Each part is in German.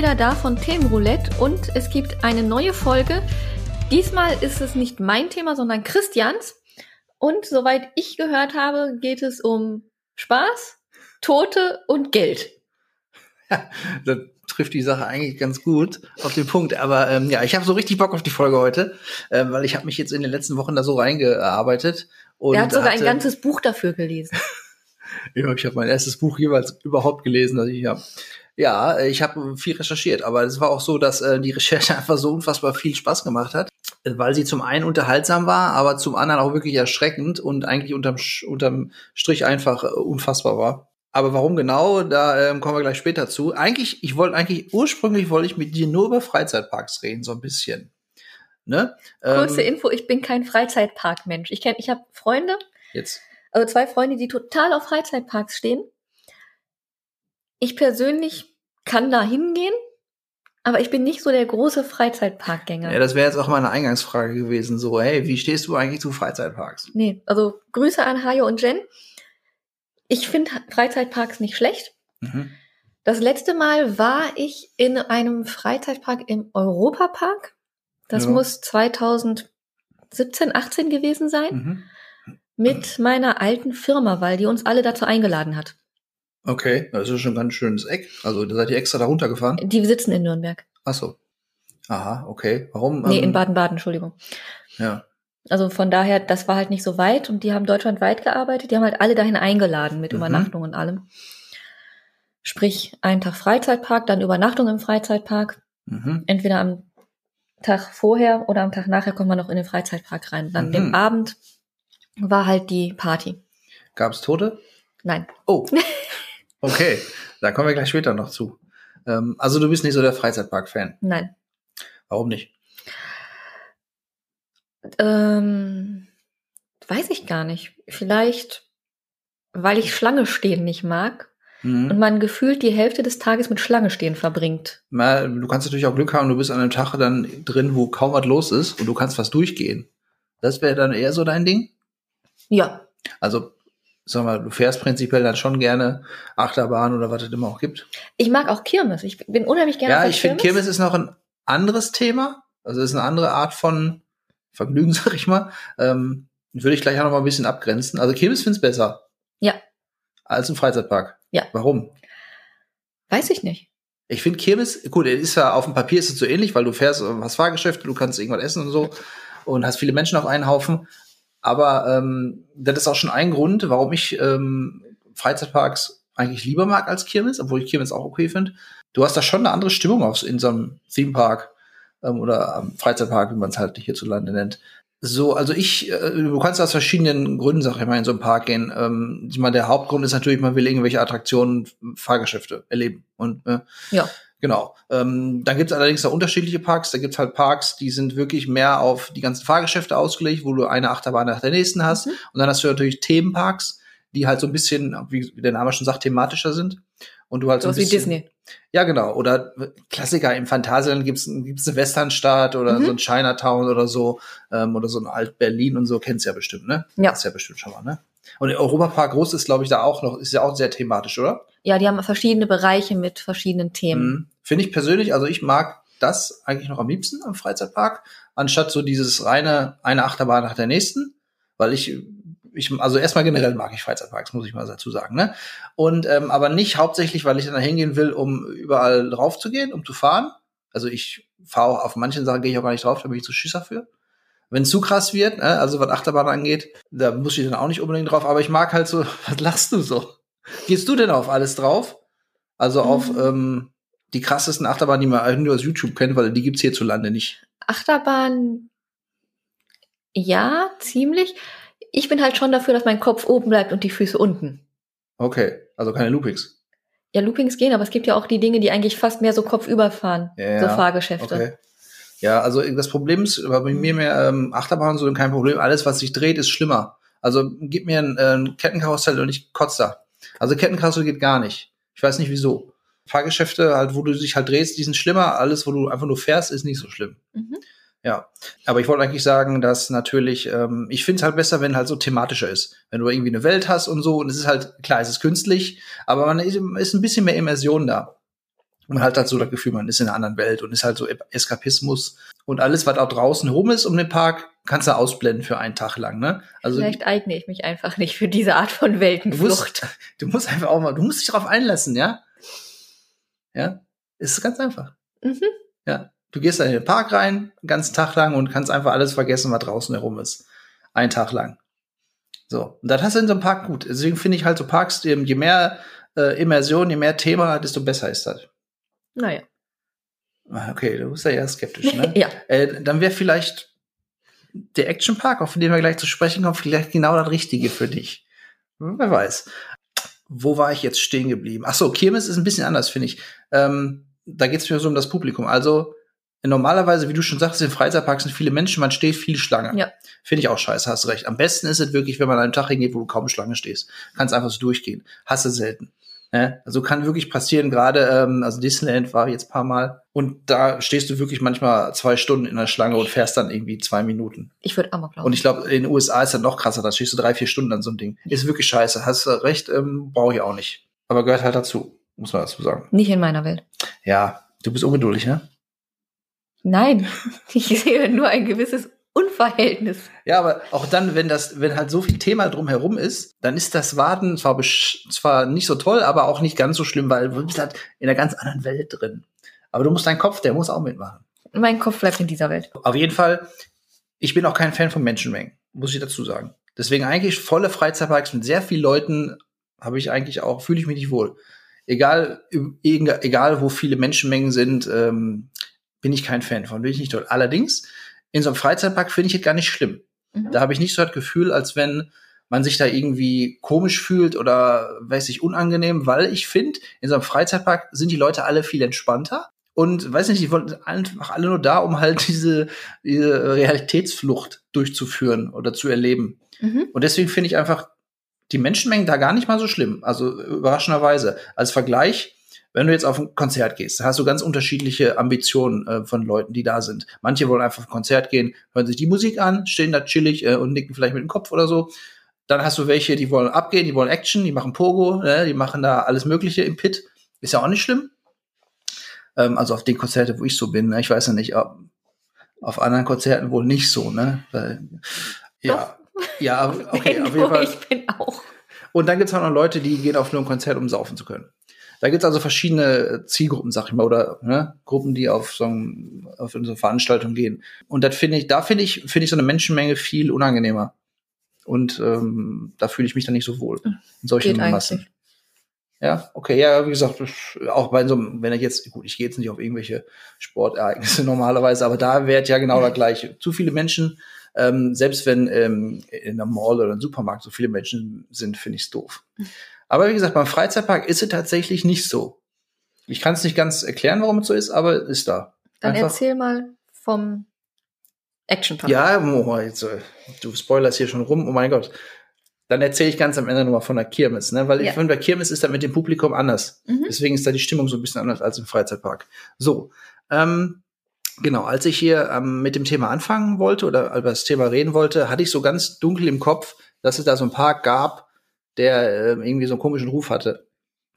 Wieder da von Themenroulette und es gibt eine neue Folge. Diesmal ist es nicht mein Thema, sondern Christians. Und soweit ich gehört habe, geht es um Spaß, Tote und Geld. Ja, das trifft die Sache eigentlich ganz gut auf den Punkt. Aber ähm, ja, ich habe so richtig Bock auf die Folge heute, äh, weil ich habe mich jetzt in den letzten Wochen da so reingearbeitet. Und er hat sogar hatte, ein ganzes Buch dafür gelesen. ja, ich habe mein erstes Buch jeweils überhaupt gelesen, das ich habe. Ja, ich habe viel recherchiert, aber es war auch so, dass äh, die Recherche einfach so unfassbar viel Spaß gemacht hat, weil sie zum einen unterhaltsam war, aber zum anderen auch wirklich erschreckend und eigentlich unterm, unterm Strich einfach äh, unfassbar war. Aber warum genau, da ähm, kommen wir gleich später zu. Eigentlich, ich wollte eigentlich, ursprünglich wollte ich mit dir nur über Freizeitparks reden, so ein bisschen. Ne? Kurze ähm, Info, ich bin kein Freizeitparkmensch. Ich kenn, ich habe Freunde, jetzt. also zwei Freunde, die total auf Freizeitparks stehen. Ich persönlich kann da hingehen, aber ich bin nicht so der große Freizeitparkgänger. Ja, das wäre jetzt auch meine Eingangsfrage gewesen. So, hey, wie stehst du eigentlich zu Freizeitparks? Nee, also Grüße an Hajo und Jen. Ich finde Freizeitparks nicht schlecht. Mhm. Das letzte Mal war ich in einem Freizeitpark im Europapark. Das ja. muss 2017, 18 gewesen sein. Mhm. Mit meiner alten Firma, weil die uns alle dazu eingeladen hat. Okay, das ist schon ein ganz schönes Eck. Also da seid ihr extra da runtergefahren? Die sitzen in Nürnberg. Ach so. Aha, okay. Warum? Nee, in ähm, Baden-Baden, Entschuldigung. Ja. Also von daher, das war halt nicht so weit und die haben deutschlandweit gearbeitet. Die haben halt alle dahin eingeladen mit mhm. Übernachtung und allem. Sprich, einen Tag Freizeitpark, dann Übernachtung im Freizeitpark. Mhm. Entweder am Tag vorher oder am Tag nachher kommt man noch in den Freizeitpark rein. Dann mhm. dem Abend war halt die Party. Gab es Tote? Nein. Oh. Okay, da kommen wir gleich später noch zu. Ähm, also du bist nicht so der Freizeitpark-Fan? Nein. Warum nicht? Ähm, weiß ich gar nicht. Vielleicht, weil ich Schlange stehen nicht mag mhm. und man gefühlt die Hälfte des Tages mit Schlange stehen verbringt. Na, du kannst natürlich auch Glück haben, du bist an einem Tag dann drin, wo kaum was los ist und du kannst was durchgehen. Das wäre dann eher so dein Ding? Ja. Also sag mal, du fährst prinzipiell dann schon gerne Achterbahn oder was es immer auch gibt. Ich mag auch Kirmes. Ich bin unheimlich gerne Ja, ich finde Kirmes ist noch ein anderes Thema. Also es ist eine andere Art von Vergnügen, sag ich mal. Ähm, würde ich gleich auch noch mal ein bisschen abgrenzen. Also Kirmes find's besser. Ja. Als ein Freizeitpark. Ja. Warum? Weiß ich nicht. Ich finde Kirmes, gut, ist ja auf dem Papier ist es so ähnlich, weil du fährst, hast Fahrgeschäfte, du kannst irgendwas essen und so und hast viele Menschen auf einen Haufen. Aber ähm, das ist auch schon ein Grund, warum ich ähm, Freizeitparks eigentlich lieber mag als Kirmes, obwohl ich Kirmes auch okay finde. Du hast da schon eine andere Stimmung auf, in so einem Themepark ähm, oder ähm, Freizeitpark, wie man es halt hierzulande nennt. So, also ich, äh, du kannst aus verschiedenen Gründen, sag ich mal, in so einen Park gehen. Ähm, ich meine, der Hauptgrund ist natürlich, man will irgendwelche Attraktionen, Fahrgeschäfte erleben. Und äh, ja. Genau. Ähm, dann gibt es allerdings auch unterschiedliche Parks. Da gibt es halt Parks, die sind wirklich mehr auf die ganzen Fahrgeschäfte ausgelegt, wo du eine Achterbahn nach der nächsten hast. Mhm. Und dann hast du natürlich Themenparks, die halt so ein bisschen, wie der Name schon sagt, thematischer sind. Und du halt so, so ein bisschen, wie Disney. Ja, genau. Oder Klassiker im Phantasialand gibt's gibt's eine Westernstadt oder mhm. so ein Chinatown oder so ähm, oder so ein Alt-Berlin und so. Kennst ja bestimmt, ne? Ja. Ist ja bestimmt schon mal, ne? Und der Europapark Groß ist, glaube ich, da auch noch, ist ja auch sehr thematisch, oder? Ja, die haben verschiedene Bereiche mit verschiedenen Themen. Mhm. Finde ich persönlich, also ich mag das eigentlich noch am liebsten am Freizeitpark, anstatt so dieses reine eine Achterbahn nach der nächsten, weil ich ich, also erstmal generell mag ich Freizeitparks, muss ich mal dazu sagen, ne? Und ähm, aber nicht hauptsächlich, weil ich dann da hingehen will, um überall drauf zu gehen, um zu fahren. Also ich fahre auch auf manchen Sachen gehe ich auch gar nicht drauf, da bin ich zu Schisser für. Wenn zu krass wird, ne, also was Achterbahn angeht, da muss ich dann auch nicht unbedingt drauf, aber ich mag halt so, was lachst du so? Gehst du denn auf alles drauf? Also auf mhm. ähm, die krassesten Achterbahnen, die man nur aus YouTube kennt, weil die gibt's hierzulande nicht. Achterbahn, ja, ziemlich. Ich bin halt schon dafür, dass mein Kopf oben bleibt und die Füße unten. Okay, also keine Loopings. Ja, Loopings gehen, aber es gibt ja auch die Dinge, die eigentlich fast mehr so kopfüber fahren. Ja, so Fahrgeschäfte. Okay. Ja, also das Problem ist, bei mir mehr ähm, Achterbahn so kein Problem. Alles, was sich dreht, ist schlimmer. Also gib mir ein, äh, ein Kettenkarussell und ich kotze da. Also Kettenkarussell geht gar nicht. Ich weiß nicht wieso. Fahrgeschäfte, halt, wo du dich halt drehst, die sind schlimmer. Alles, wo du einfach nur fährst, ist nicht so schlimm. Mhm. Ja, aber ich wollte eigentlich sagen, dass natürlich, ähm, ich finde es halt besser, wenn halt so thematischer ist. Wenn du irgendwie eine Welt hast und so, und es ist halt, klar, es ist künstlich, aber man ist, ist ein bisschen mehr Immersion da. man hat halt so das Gefühl, man ist in einer anderen Welt und ist halt so Eskapismus. Und alles, was auch draußen rum ist um den Park, kannst du ausblenden für einen Tag lang, ne? Also Vielleicht eigne ich mich einfach nicht für diese Art von Weltenflucht. Du musst, du musst einfach auch mal, du musst dich darauf einlassen, ja? Ja? Ist ganz einfach. Mhm. Ja. Du gehst da in den Park rein, einen ganzen Tag lang und kannst einfach alles vergessen, was draußen herum ist. Einen Tag lang. So. Und das hast du in so einem Park gut. Deswegen finde ich halt so Parks, je mehr äh, Immersion, je mehr Thema, desto besser ist das. Naja. Ah, okay, du bist ja eher skeptisch, ne? ja. Äh, dann wäre vielleicht der Action Park, auf den wir gleich zu sprechen kommen, vielleicht genau das Richtige für dich. Wer weiß. Wo war ich jetzt stehen geblieben? Ach so, Kirmes ist ein bisschen anders, finde ich. Ähm, da geht es mir so um das Publikum. Also normalerweise, wie du schon sagst, in Freizeitparks sind viele Menschen, man steht viel Schlange. Ja. Finde ich auch scheiße, hast recht. Am besten ist es wirklich, wenn man an einem Tag hingeht, wo du kaum Schlange stehst. Kannst einfach so durchgehen. Hast du selten. Ne? Also kann wirklich passieren, gerade, ähm, also Disneyland war jetzt paar Mal und da stehst du wirklich manchmal zwei Stunden in der Schlange und fährst dann irgendwie zwei Minuten. Ich würde auch mal glauben. Und ich glaube, in den USA ist das noch krasser, da stehst du drei, vier Stunden an so einem Ding. Ist wirklich scheiße, hast recht, ähm, brauche ich auch nicht. Aber gehört halt dazu, muss man dazu sagen. Nicht in meiner Welt. Ja, du bist ungeduldig, ne? Nein, ich sehe nur ein gewisses Unverhältnis. Ja, aber auch dann, wenn das, wenn halt so viel Thema drumherum ist, dann ist das Warten zwar, zwar nicht so toll, aber auch nicht ganz so schlimm, weil du bist halt in einer ganz anderen Welt drin. Aber du musst deinen Kopf, der muss auch mitmachen. Mein Kopf bleibt in dieser Welt. Auf jeden Fall, ich bin auch kein Fan von Menschenmengen, muss ich dazu sagen. Deswegen eigentlich volle Freizeitparks mit sehr vielen Leuten habe ich eigentlich auch, fühle ich mich nicht wohl. Egal, egal wo viele Menschenmengen sind, ähm, bin ich kein Fan von, bin ich nicht toll. Allerdings, in so einem Freizeitpark finde ich es gar nicht schlimm. Mhm. Da habe ich nicht so das Gefühl, als wenn man sich da irgendwie komisch fühlt oder weiß ich unangenehm, weil ich finde, in so einem Freizeitpark sind die Leute alle viel entspannter und weiß nicht, die wollen einfach alle nur da, um halt diese, diese Realitätsflucht durchzuführen oder zu erleben. Mhm. Und deswegen finde ich einfach die Menschenmengen da gar nicht mal so schlimm. Also überraschenderweise. Als Vergleich, wenn du jetzt auf ein Konzert gehst, hast du ganz unterschiedliche Ambitionen äh, von Leuten, die da sind. Manche wollen einfach auf ein Konzert gehen, hören sich die Musik an, stehen da chillig äh, und nicken vielleicht mit dem Kopf oder so. Dann hast du welche, die wollen abgehen, die wollen Action, die machen Pogo, ne, die machen da alles Mögliche im Pit. Ist ja auch nicht schlimm. Ähm, also auf den Konzerten, wo ich so bin. Ne? Ich weiß ja nicht, ob, auf anderen Konzerten wohl nicht so, ne? Weil, ja, ja, okay, auf jeden Fall. Ich bin auch. Und dann gibt's auch noch Leute, die gehen auf nur ein Konzert, um saufen zu können. Da gibt's also verschiedene Zielgruppen, sag ich mal, oder ne, Gruppen, die auf so, ein, auf so eine Veranstaltung gehen. Und das finde ich, da finde ich, finde ich so eine Menschenmenge viel unangenehmer. Und ähm, da fühle ich mich dann nicht so wohl in solchen Geht Massen. Eigentlich. Ja, okay, ja, wie gesagt, auch bei so einem, wenn ich jetzt, gut, ich gehe jetzt nicht auf irgendwelche Sportereignisse normalerweise, aber da wäre ja genau das Gleiche. Zu viele Menschen, ähm, selbst wenn ähm, in einem Mall oder einem Supermarkt so viele Menschen sind, finde ich es doof. Aber wie gesagt, beim Freizeitpark ist es tatsächlich nicht so. Ich kann es nicht ganz erklären, warum es so ist, aber ist da. Dann Einfach. erzähl mal vom Actionpark. Ja, oh, jetzt, du spoilerst hier schon rum, oh mein Gott. Dann erzähle ich ganz am Ende nochmal von der Kirmes, ne? Weil ja. ich finde, bei Kirmes ist da mit dem Publikum anders. Mhm. Deswegen ist da die Stimmung so ein bisschen anders als im Freizeitpark. So, ähm, genau, als ich hier ähm, mit dem Thema anfangen wollte oder über das Thema reden wollte, hatte ich so ganz dunkel im Kopf, dass es da so ein Park gab, der äh, irgendwie so einen komischen Ruf hatte.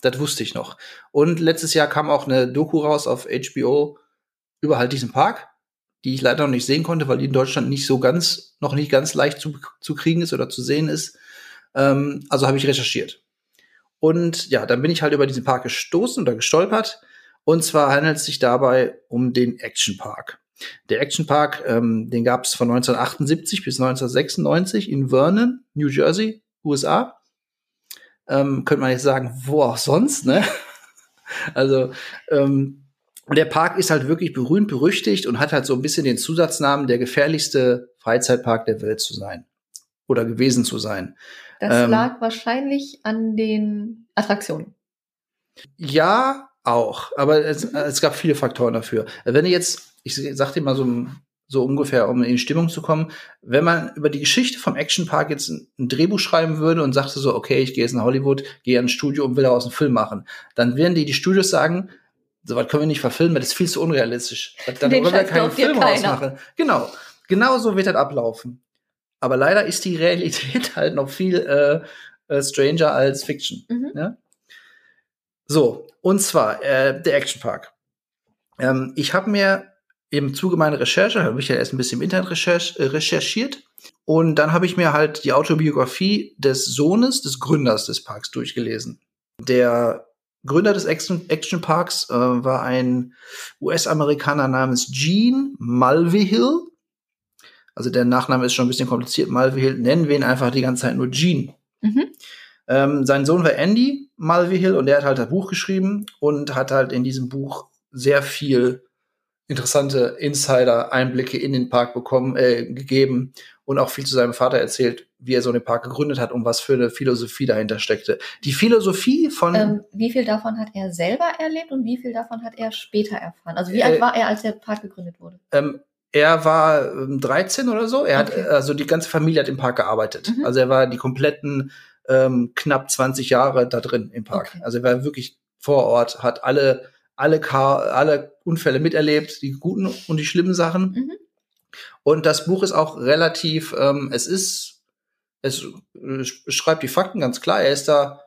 Das wusste ich noch. Und letztes Jahr kam auch eine Doku raus auf HBO über halt diesen Park, die ich leider noch nicht sehen konnte, weil die in Deutschland nicht so ganz, noch nicht ganz leicht zu, zu kriegen ist oder zu sehen ist. Ähm, also habe ich recherchiert. Und ja, dann bin ich halt über diesen Park gestoßen oder gestolpert. Und zwar handelt es sich dabei um den Action Park. Der Action Park, ähm, den gab es von 1978 bis 1996 in Vernon, New Jersey, USA ähm, könnte man jetzt sagen, wo auch sonst, ne? also ähm, der Park ist halt wirklich berühmt, berüchtigt und hat halt so ein bisschen den Zusatznamen, der gefährlichste Freizeitpark der Welt zu sein oder gewesen zu sein. Das ähm, lag wahrscheinlich an den Attraktionen. Ja, auch, aber es, es gab viele Faktoren dafür. Wenn ihr jetzt, ich sag dir mal so ein so ungefähr, um in Stimmung zu kommen. Wenn man über die Geschichte vom Action Park jetzt ein, ein Drehbuch schreiben würde und sagte so, okay, ich gehe jetzt nach Hollywood, gehe ins Studio und will daraus einen Film machen, dann werden die, die Studios sagen, so was können wir nicht verfilmen, das ist viel zu unrealistisch. Dann Den können wir keinen Film rausmachen. Genau, genau so wird das ablaufen. Aber leider ist die Realität halt noch viel äh, äh, stranger als Fiction. Mhm. Ja? So, und zwar äh, der Action Park. Ähm, ich habe mir im Zuge meiner Recherche, habe ich ja erst ein bisschen im Internet recherch äh, recherchiert und dann habe ich mir halt die Autobiografie des Sohnes des Gründers des Parks durchgelesen. Der Gründer des Action, Action Parks äh, war ein US-Amerikaner namens Gene Mulvihill. Also der Nachname ist schon ein bisschen kompliziert. Mulvihill nennen wir ihn einfach die ganze Zeit nur Gene. Mhm. Ähm, sein Sohn war Andy Mulvihill und der hat halt ein Buch geschrieben und hat halt in diesem Buch sehr viel interessante Insider-Einblicke in den Park bekommen, äh, gegeben und auch viel zu seinem Vater erzählt, wie er so den Park gegründet hat und was für eine Philosophie dahinter steckte. Die Philosophie von. Ähm, wie viel davon hat er selber erlebt und wie viel davon hat er später erfahren? Also wie äh, alt war er, als der Park gegründet wurde? Ähm, er war ähm, 13 oder so. Er okay. hat, also die ganze Familie hat im Park gearbeitet. Mhm. Also er war die kompletten ähm, knapp 20 Jahre da drin im Park. Okay. Also er war wirklich vor Ort, hat alle alle, alle Unfälle miterlebt, die guten und die schlimmen Sachen. Mhm. Und das Buch ist auch relativ, ähm, es ist, es schreibt die Fakten ganz klar. Er ist da,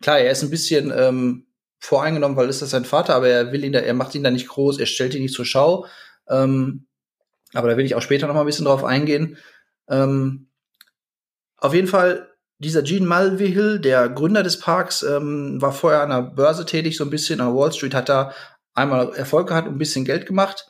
klar, er ist ein bisschen ähm, voreingenommen, weil ist das sein Vater, aber er will ihn da, er macht ihn da nicht groß, er stellt ihn nicht zur Schau. Ähm, aber da will ich auch später noch mal ein bisschen drauf eingehen. Ähm, auf jeden Fall dieser Gene Mulvihill, der Gründer des Parks, ähm, war vorher an der Börse tätig, so ein bisschen an Wall Street, hat da einmal Erfolg gehabt und ein bisschen Geld gemacht.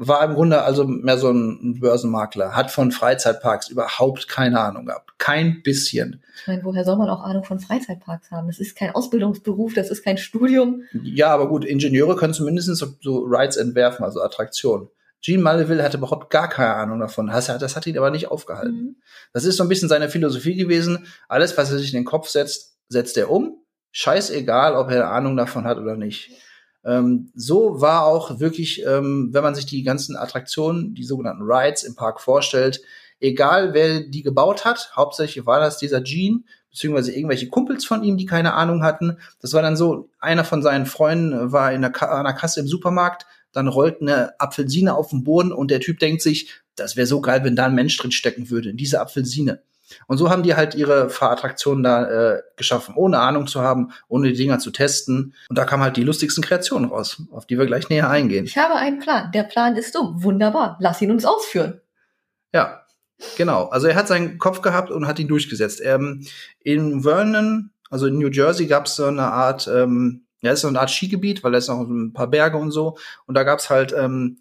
War im Grunde also mehr so ein Börsenmakler, hat von Freizeitparks überhaupt keine Ahnung gehabt. Kein bisschen. Ich meine, woher soll man auch Ahnung von Freizeitparks haben? Das ist kein Ausbildungsberuf, das ist kein Studium. Ja, aber gut, Ingenieure können zumindest so, so Rides entwerfen, also Attraktionen. Gene Mulville hatte überhaupt gar keine Ahnung davon. Das, das hat ihn aber nicht aufgehalten. Mhm. Das ist so ein bisschen seine Philosophie gewesen. Alles, was er sich in den Kopf setzt, setzt er um. Scheißegal, ob er Ahnung davon hat oder nicht. Ähm, so war auch wirklich, ähm, wenn man sich die ganzen Attraktionen, die sogenannten Rides im Park vorstellt, egal wer die gebaut hat, hauptsächlich war das dieser Gene, beziehungsweise irgendwelche Kumpels von ihm, die keine Ahnung hatten. Das war dann so, einer von seinen Freunden war in der Kasse im Supermarkt, dann rollt eine Apfelsine auf den Boden und der Typ denkt sich, das wäre so geil, wenn da ein Mensch drin stecken würde, in diese Apfelsine. Und so haben die halt ihre Fahrattraktionen da äh, geschaffen, ohne Ahnung zu haben, ohne die Dinger zu testen. Und da kamen halt die lustigsten Kreationen raus, auf die wir gleich näher eingehen. Ich habe einen Plan. Der Plan ist dumm. Wunderbar. Lass ihn uns ausführen. Ja, genau. Also er hat seinen Kopf gehabt und hat ihn durchgesetzt. Ähm, in Vernon, also in New Jersey, gab es so eine Art ähm, ja, ist so eine Art Skigebiet, weil da ist noch ein paar Berge und so. Und da gab's halt ähm,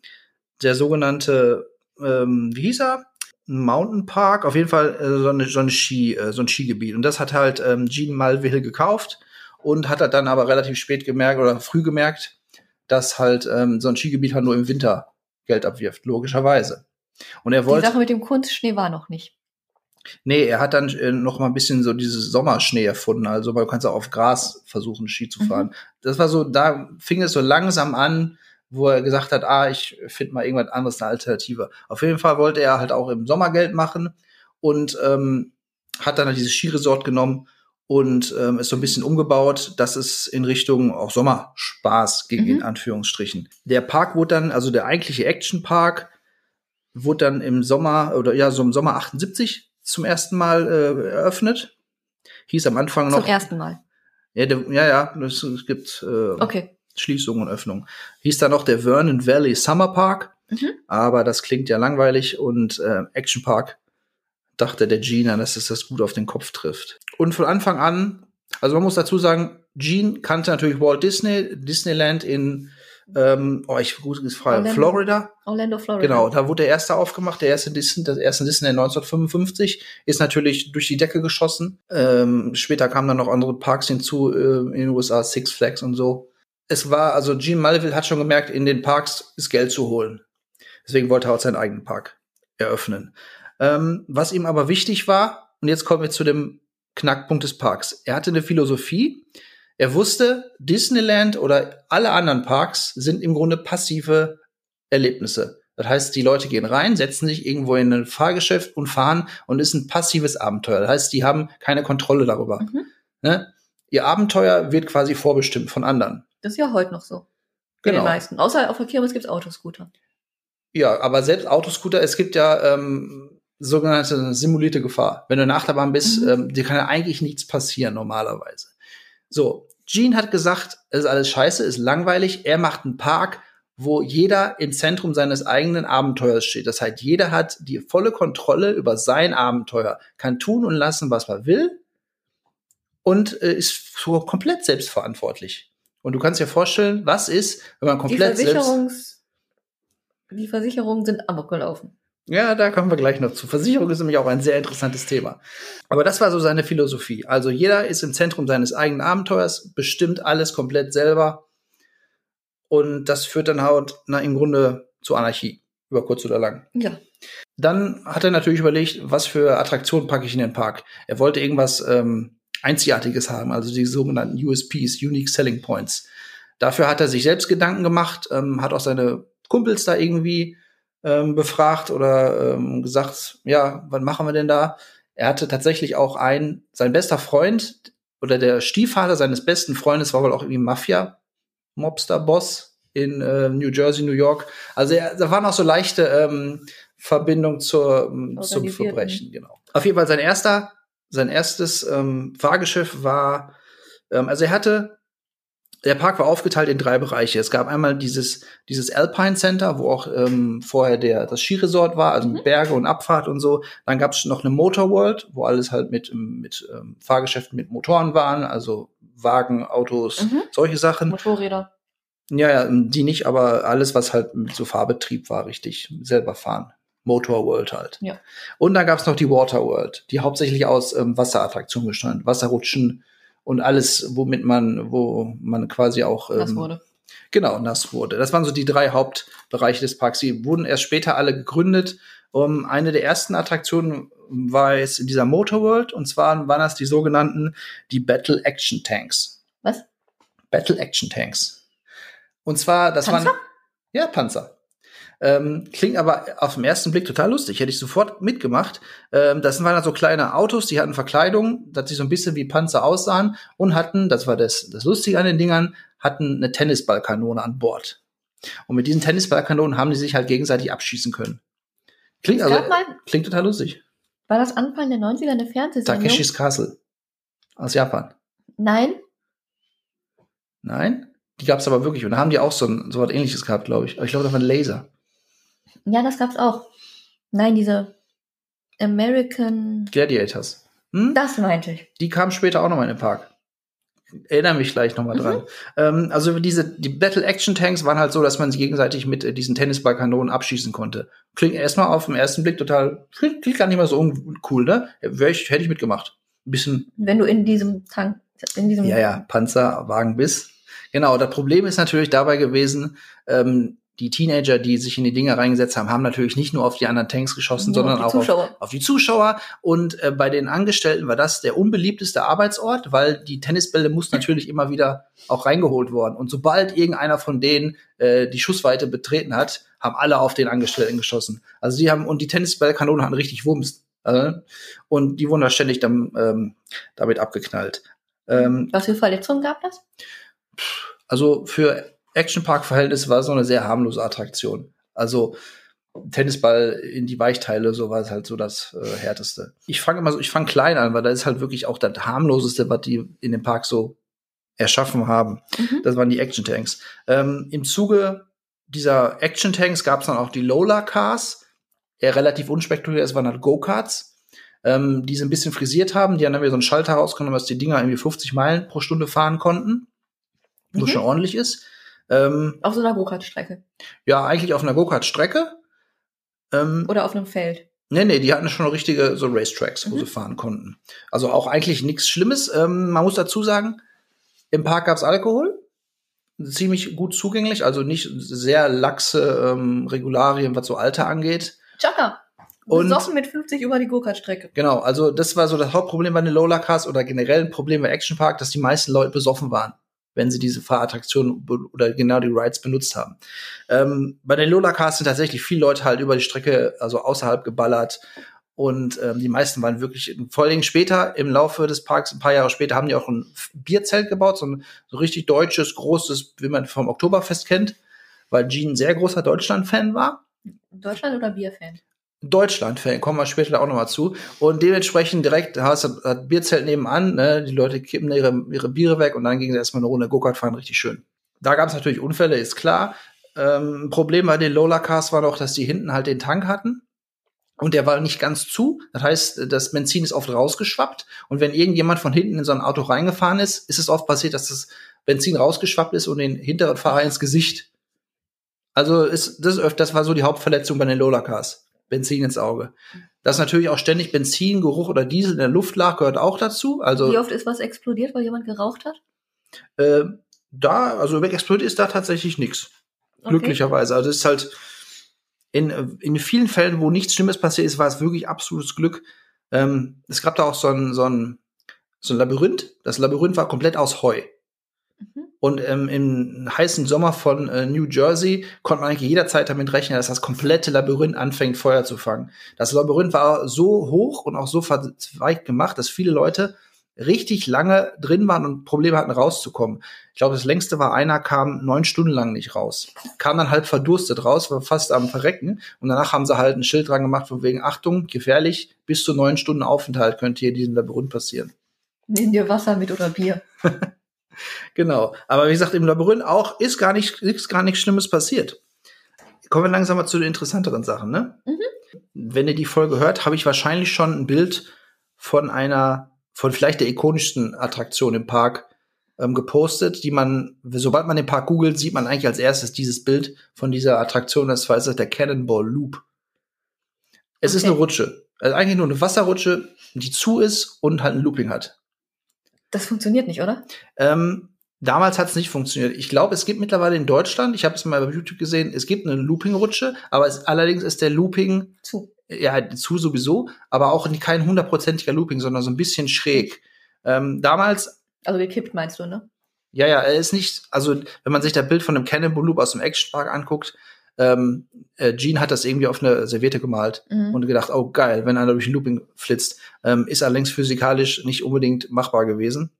der sogenannte, ähm, wie hieß er? Mountain Park, auf jeden Fall äh, so, eine, so, eine Ski, äh, so ein Skigebiet. Und das hat halt ähm, Gene Mulvihill gekauft und hat er dann aber relativ spät gemerkt oder früh gemerkt, dass halt ähm, so ein Skigebiet halt nur im Winter Geld abwirft, logischerweise. Und er wollte. Die Sache mit dem Kunstschnee war noch nicht. Nee, er hat dann äh, noch mal ein bisschen so dieses Sommerschnee erfunden. Also man kann auch auf Gras versuchen, Ski zu fahren. Mhm. Das war so, da fing es so langsam an, wo er gesagt hat, ah, ich finde mal irgendwas anderes, eine Alternative. Auf jeden Fall wollte er halt auch im Sommer Geld machen und ähm, hat dann halt dieses Skiresort genommen und ähm, ist so ein bisschen umgebaut, dass es in Richtung auch Sommerspaß ging, mhm. in Anführungsstrichen. Der Park wurde dann, also der eigentliche Action Park, wurde dann im Sommer oder ja, so im Sommer 78 zum ersten Mal äh, eröffnet. Hieß am Anfang noch. Zum ersten Mal. Ja, der, ja, ja, es, es gibt äh, okay. Schließungen und Öffnungen. Hieß dann noch der Vernon Valley Summer Park. Mhm. Aber das klingt ja langweilig und äh, Action Park dachte der Gene, dass es das gut auf den Kopf trifft. Und von Anfang an, also man muss dazu sagen, Gene kannte natürlich Walt Disney, Disneyland in ähm, oh, ich gut Frage. Orlando. Florida. Orlando, Florida. Genau, da wurde der erste aufgemacht, der erste Disney, das erste Disney 1955, ist natürlich durch die Decke geschossen. Ähm, später kamen dann noch andere Parks hinzu äh, in den USA, Six Flags und so. Es war, also Gene Mulville hat schon gemerkt, in den Parks ist Geld zu holen. Deswegen wollte er auch seinen eigenen Park eröffnen. Ähm, was ihm aber wichtig war, und jetzt kommen wir zu dem Knackpunkt des Parks. Er hatte eine Philosophie, er wusste, Disneyland oder alle anderen Parks sind im Grunde passive Erlebnisse. Das heißt, die Leute gehen rein, setzen sich irgendwo in ein Fahrgeschäft und fahren und ist ein passives Abenteuer. Das heißt, die haben keine Kontrolle darüber. Mhm. Ne? Ihr Abenteuer wird quasi vorbestimmt von anderen. Das ist ja heute noch so. Genau. den meisten. Außer auf der Kirmes gibt es Autoscooter. Ja, aber selbst Autoscooter, es gibt ja ähm, sogenannte simulierte Gefahr. Wenn du in der Achterbahn bist, mhm. ähm, dir kann ja eigentlich nichts passieren normalerweise. So, Gene hat gesagt, es ist alles scheiße, ist langweilig. Er macht einen Park, wo jeder im Zentrum seines eigenen Abenteuers steht. Das heißt, jeder hat die volle Kontrolle über sein Abenteuer, kann tun und lassen, was man will und äh, ist so komplett selbstverantwortlich. Und du kannst dir vorstellen, was ist, wenn man komplett die selbst die Versicherungen sind amok gelaufen. Ja, da kommen wir gleich noch zu. Versicherung ist nämlich auch ein sehr interessantes Thema. Aber das war so seine Philosophie. Also jeder ist im Zentrum seines eigenen Abenteuers, bestimmt alles komplett selber. Und das führt dann halt na, im Grunde zur Anarchie, über kurz oder lang. Ja. Dann hat er natürlich überlegt, was für Attraktionen packe ich in den Park. Er wollte irgendwas ähm, Einzigartiges haben, also die sogenannten USPs, Unique Selling Points. Dafür hat er sich selbst Gedanken gemacht, ähm, hat auch seine Kumpels da irgendwie ähm, befragt oder ähm, gesagt, ja, was machen wir denn da? Er hatte tatsächlich auch einen, sein bester Freund oder der Stiefvater seines besten Freundes war wohl auch irgendwie Mafia-Mobster-Boss in äh, New Jersey, New York. Also er, da waren auch so leichte ähm, Verbindungen zur, ähm, zum Verbrechen, genau. Auf jeden Fall sein erster, sein erstes ähm, Fahrgeschäft war, ähm, also er hatte der Park war aufgeteilt in drei Bereiche. Es gab einmal dieses, dieses Alpine Center, wo auch ähm, vorher der, das Skiresort war, also mit mhm. Berge und Abfahrt und so. Dann gab es noch eine Motor World, wo alles halt mit, mit ähm, Fahrgeschäften mit Motoren waren, also Wagen, Autos, mhm. solche Sachen. Motorräder. Ja, ja, die nicht, aber alles, was halt mit so Fahrbetrieb war, richtig selber fahren. Motor World halt. Ja. Und dann gab es noch die Water World, die hauptsächlich aus ähm, Wasserattraktionen bestand. Wasserrutschen, und alles, womit man, wo man quasi auch ähm, nass wurde. Genau, nass wurde. Das waren so die drei Hauptbereiche des Parks. Die wurden erst später alle gegründet. Um, eine der ersten Attraktionen war jetzt in dieser Motor World und zwar waren das die sogenannten die Battle Action Tanks. Was? Battle Action Tanks. Und zwar, das Panzer? waren ja Panzer. Ähm, klingt aber auf den ersten Blick total lustig. Hätte ich sofort mitgemacht. Ähm, das waren dann so kleine Autos, die hatten Verkleidung, dass sie so ein bisschen wie Panzer aussahen und hatten, das war das, das Lustige an den Dingern, hatten eine Tennisballkanone an Bord. Und mit diesen Tennisballkanonen haben die sich halt gegenseitig abschießen können. Klingt, also, klingt total lustig. War das Anfang der 90er eine Fernsehsendung? Takeshis Castle. Aus Japan. Nein. Nein? Die gab es aber wirklich. Und da haben die auch so, ein, so was ähnliches gehabt, glaube ich. Aber ich glaube, das war ein Laser. Ja, das gab's auch. Nein, diese American Gladiators. Hm? Das meinte ich. Die kamen später auch nochmal in den Park. Erinnere mich gleich nochmal mhm. dran. Ähm, also diese, die Battle-Action-Tanks waren halt so, dass man sich gegenseitig mit äh, diesen Tennisballkanonen abschießen konnte. Klingt erstmal auf den ersten Blick total, klingt, klingt gar nicht mal so uncool, ne? Wär ich, hätte ich mitgemacht. Ein bisschen. Wenn du in diesem Tank, in diesem. Ja, ja, Panzerwagen bist. Genau, das Problem ist natürlich dabei gewesen, ähm, die Teenager, die sich in die Dinger reingesetzt haben, haben natürlich nicht nur auf die anderen Tanks geschossen, ja, sondern auf auch auf, auf, die Zuschauer. Und äh, bei den Angestellten war das der unbeliebteste Arbeitsort, weil die Tennisbälle mussten natürlich immer wieder auch reingeholt worden. Und sobald irgendeiner von denen äh, die Schussweite betreten hat, haben alle auf den Angestellten geschossen. Also die haben und die Tennisballkanonen hatten richtig Wumms. Äh, und die wurden da ständig dann, ähm, damit abgeknallt. Ähm, Was für Verletzungen gab das? Also für Actionpark-Verhältnis war so eine sehr harmlose Attraktion. Also Tennisball in die Weichteile, so war es halt so das äh, härteste. Ich fange immer so, ich fange klein an, weil da ist halt wirklich auch das harmloseste, was die in dem Park so erschaffen haben. Mhm. Das waren die Action Tanks. Ähm, Im Zuge dieser Action Tanks gab es dann auch die Lola Cars, eher relativ unspektakulär, es waren halt Go-Karts, ähm, die sie ein bisschen frisiert haben. Die haben dann wieder so einen Schalter rausgenommen, dass die Dinger irgendwie 50 Meilen pro Stunde fahren konnten, mhm. was schon ordentlich ist. Ähm, auf so einer Go-Kart-Strecke. Ja, eigentlich auf einer Go-Kart-Strecke. Ähm, Oder auf einem Feld. Nee, nee, die hatten schon richtige so Racetracks, wo mhm. sie fahren konnten. Also auch eigentlich nichts Schlimmes. Ähm, man muss dazu sagen, im Park gab's Alkohol. Ziemlich gut zugänglich, also nicht sehr laxe ähm, Regularien, was so Alter angeht. Chaka. Und Besoffen mit 50 über die Go-Kart-Strecke. Genau, also das war so das Hauptproblem bei den Lola Cars oder generell ein Problem bei Action Park, dass die meisten Leute besoffen waren wenn sie diese Fahrattraktion oder genau die Rides benutzt haben. Ähm, bei den Lola Cars sind tatsächlich viele Leute halt über die Strecke, also außerhalb geballert. Und ähm, die meisten waren wirklich, vor allem später im Laufe des Parks, ein paar Jahre später, haben die auch ein Bierzelt gebaut, so ein so richtig deutsches, großes, wie man vom Oktoberfest kennt, weil Gene ein sehr großer Deutschland-Fan war. Deutschland oder Bierfan? Deutschland-Fan, kommen wir später auch nochmal zu. Und dementsprechend direkt hast du hat Bierzelt nebenan, ne? die Leute kippen ihre, ihre Biere weg und dann ging es erstmal eine Runde Go-Kart fahren, richtig schön. Da gab es natürlich Unfälle, ist klar. Ähm, Problem bei den Lola Cars war noch, dass die hinten halt den Tank hatten und der war nicht ganz zu. Das heißt, das Benzin ist oft rausgeschwappt. Und wenn irgendjemand von hinten in so ein Auto reingefahren ist, ist es oft passiert, dass das Benzin rausgeschwappt ist und den hinteren Fahrer ins Gesicht. Also ist, das, das war so die Hauptverletzung bei den Lola Cars. Benzin ins Auge. Dass natürlich auch ständig Benzin, Geruch oder Diesel in der Luft lag, gehört auch dazu. Also, Wie oft ist was explodiert, weil jemand geraucht hat? Äh, da, also explodiert ist da tatsächlich nichts. Okay. Glücklicherweise. Also es ist halt in, in vielen Fällen, wo nichts Schlimmes passiert ist, war es wirklich absolutes Glück. Ähm, es gab da auch so ein, so ein, so ein Labyrinth. Das Labyrinth war komplett aus Heu. Und ähm, im heißen Sommer von äh, New Jersey konnte man eigentlich jederzeit damit rechnen, dass das komplette Labyrinth anfängt, Feuer zu fangen. Das Labyrinth war so hoch und auch so verzweigt gemacht, dass viele Leute richtig lange drin waren und Probleme hatten rauszukommen. Ich glaube, das längste war einer kam neun Stunden lang nicht raus. Kam dann halb verdurstet raus, war fast am Verrecken und danach haben sie halt ein Schild dran gemacht von wegen Achtung, gefährlich, bis zu neun Stunden Aufenthalt könnte hier diesen Labyrinth passieren. Nimm dir Wasser mit oder Bier. genau. Aber wie gesagt, im Labyrinth auch ist gar nicht, ist gar nichts Schlimmes passiert. Kommen wir langsam mal zu den interessanteren Sachen, ne? Mhm. Wenn ihr die Folge hört, habe ich wahrscheinlich schon ein Bild von einer von vielleicht der ikonischsten Attraktion im Park ähm, gepostet, die man, sobald man den Park googelt, sieht man eigentlich als erstes dieses Bild von dieser Attraktion. Das war der Cannonball Loop. Es okay. ist eine Rutsche. Also eigentlich nur eine Wasserrutsche, die zu ist und halt ein Looping hat. Das funktioniert nicht, oder? Ähm, damals hat es nicht funktioniert. Ich glaube, es gibt mittlerweile in Deutschland, ich habe es mal bei YouTube gesehen, es gibt eine Looping-Rutsche, aber es, allerdings ist der Looping zu ja, zu sowieso, aber auch kein hundertprozentiger Looping, sondern so ein bisschen schräg. Ähm, damals. Also gekippt meinst du, ne? Ja, ja, er ist nicht, also wenn man sich das Bild von einem Cannonball Loop aus dem Action Park anguckt, ähm, äh, Gene hat das irgendwie auf eine Serviette gemalt mhm. und gedacht, oh geil, wenn einer durch ein Looping flitzt, ähm, ist allerdings physikalisch nicht unbedingt machbar gewesen.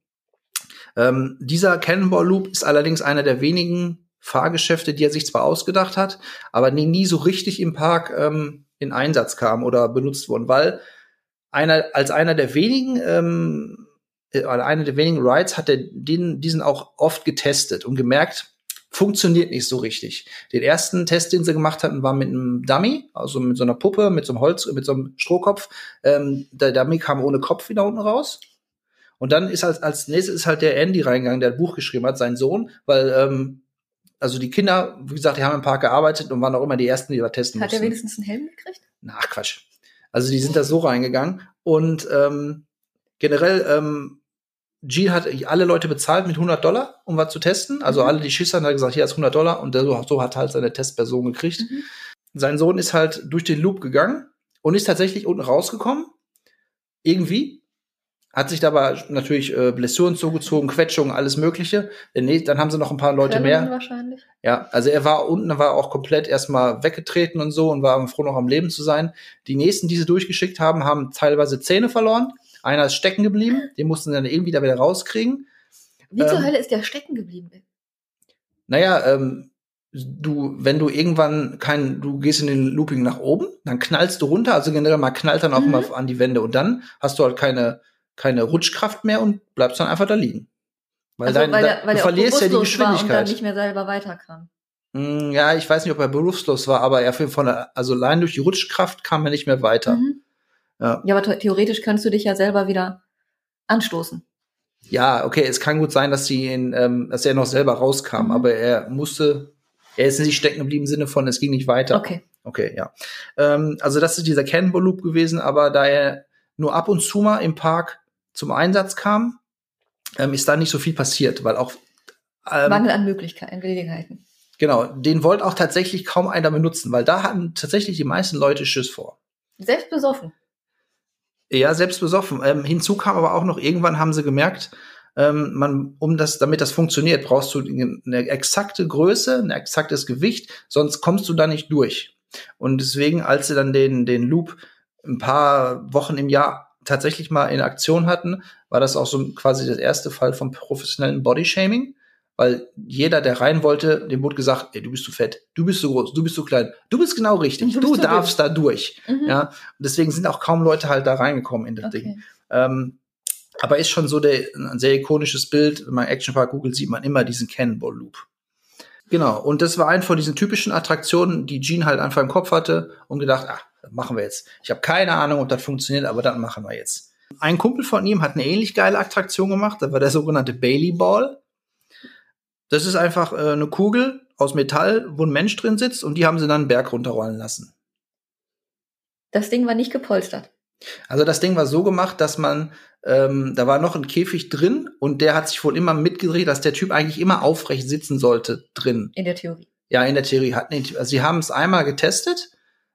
Ähm, dieser Cannonball Loop ist allerdings einer der wenigen Fahrgeschäfte, die er sich zwar ausgedacht hat, aber nie, nie so richtig im Park ähm, in Einsatz kam oder benutzt wurden, weil einer, als einer der wenigen, ähm, äh, einer der wenigen Rides hat er den, diesen auch oft getestet und gemerkt, funktioniert nicht so richtig. Den ersten Test, den sie gemacht hatten, war mit einem Dummy, also mit so einer Puppe, mit so einem Holz, mit so einem Strohkopf. Ähm, der Dummy kam ohne Kopf wieder unten raus. Und dann ist als, als nächstes ist halt der Andy reingegangen, der ein Buch geschrieben hat, sein Sohn, weil ähm, also die Kinder, wie gesagt, die haben im Park gearbeitet und waren auch immer die ersten, die da testen Hat mussten. er wenigstens einen Helm gekriegt? Na, Quatsch. Also die sind da so reingegangen und ähm, generell ähm, Gene hat alle Leute bezahlt mit 100 Dollar, um was zu testen. Also mhm. alle die Schisser haben gesagt, hier ist 100 Dollar und der, so hat halt seine Testperson gekriegt. Mhm. Sein Sohn ist halt durch den Loop gegangen und ist tatsächlich unten rausgekommen. Irgendwie hat sich dabei natürlich äh, Blessuren zugezogen, Quetschungen, alles Mögliche. Nee, dann haben sie noch ein paar Leute Quellen mehr. Wahrscheinlich. Ja, also er war unten, war auch komplett erstmal weggetreten und so und war froh, noch am Leben zu sein. Die nächsten, die sie durchgeschickt haben, haben teilweise Zähne verloren. Einer ist stecken geblieben, den mussten sie dann irgendwie da wieder rauskriegen. Wie ähm, zur Hölle ist der stecken geblieben? Naja, ähm, du, wenn du irgendwann kein, du gehst in den Looping nach oben, dann knallst du runter, also generell mal knallt dann auch mhm. mal an die Wände und dann hast du halt keine keine Rutschkraft mehr und bleibst dann einfach da liegen. Weil, also, dein, weil, der, weil du verlierst ja die Geschwindigkeit. und dann nicht mehr selber weiter kann. Mm, ja, ich weiß nicht, ob er berufslos war, aber er von der, also allein durch die Rutschkraft kam er nicht mehr weiter. Mhm. Ja. ja, aber theoretisch kannst du dich ja selber wieder anstoßen. Ja, okay, es kann gut sein, dass sie ihn, ähm, dass er noch selber rauskam, mhm. aber er musste, er ist nicht stecken geblieben im Sinne von, es ging nicht weiter. Okay. Okay, ja. Ähm, also das ist dieser Cannonball Loop gewesen, aber da er nur ab und zu mal im Park zum Einsatz kam, ähm, ist da nicht so viel passiert, weil auch ähm, Mangel an Möglichkeiten, Gelegenheiten. Genau, den wollte auch tatsächlich kaum einer benutzen, weil da hatten tatsächlich die meisten Leute Schiss vor. Selbst besoffen. Ja, selbst besoffen. Ähm, hinzu kam aber auch noch, irgendwann haben sie gemerkt, ähm, man, um das, damit das funktioniert, brauchst du eine exakte Größe, ein exaktes Gewicht, sonst kommst du da nicht durch. Und deswegen, als sie dann den, den Loop ein paar Wochen im Jahr tatsächlich mal in Aktion hatten, war das auch so quasi der erste Fall von professionellen Bodyshaming, weil jeder, der rein wollte, dem wurde gesagt, ey, du bist zu fett, du bist zu groß, du bist zu klein, du bist genau richtig, du, du darfst da durch. Mhm. Ja, und deswegen sind auch kaum Leute halt da reingekommen in das okay. Ding. Ähm, aber ist schon so der, ein sehr ikonisches Bild. Wenn man Action Park googelt, sieht man immer diesen Cannonball Loop. Genau. Und das war ein von diesen typischen Attraktionen, die Gene halt einfach im Kopf hatte und gedacht, ah, das machen wir jetzt. Ich habe keine Ahnung, ob das funktioniert, aber das machen wir jetzt. Ein Kumpel von ihm hat eine ähnlich geile Attraktion gemacht. Das war der sogenannte Bailey Ball. Das ist einfach äh, eine Kugel aus Metall, wo ein Mensch drin sitzt und die haben sie dann einen Berg runterrollen lassen. Das Ding war nicht gepolstert. Also das Ding war so gemacht, dass man, ähm, da war noch ein Käfig drin und der hat sich wohl immer mitgedreht, dass der Typ eigentlich immer aufrecht sitzen sollte drin. In der Theorie. Ja, in der Theorie. Hat, also sie haben es einmal getestet.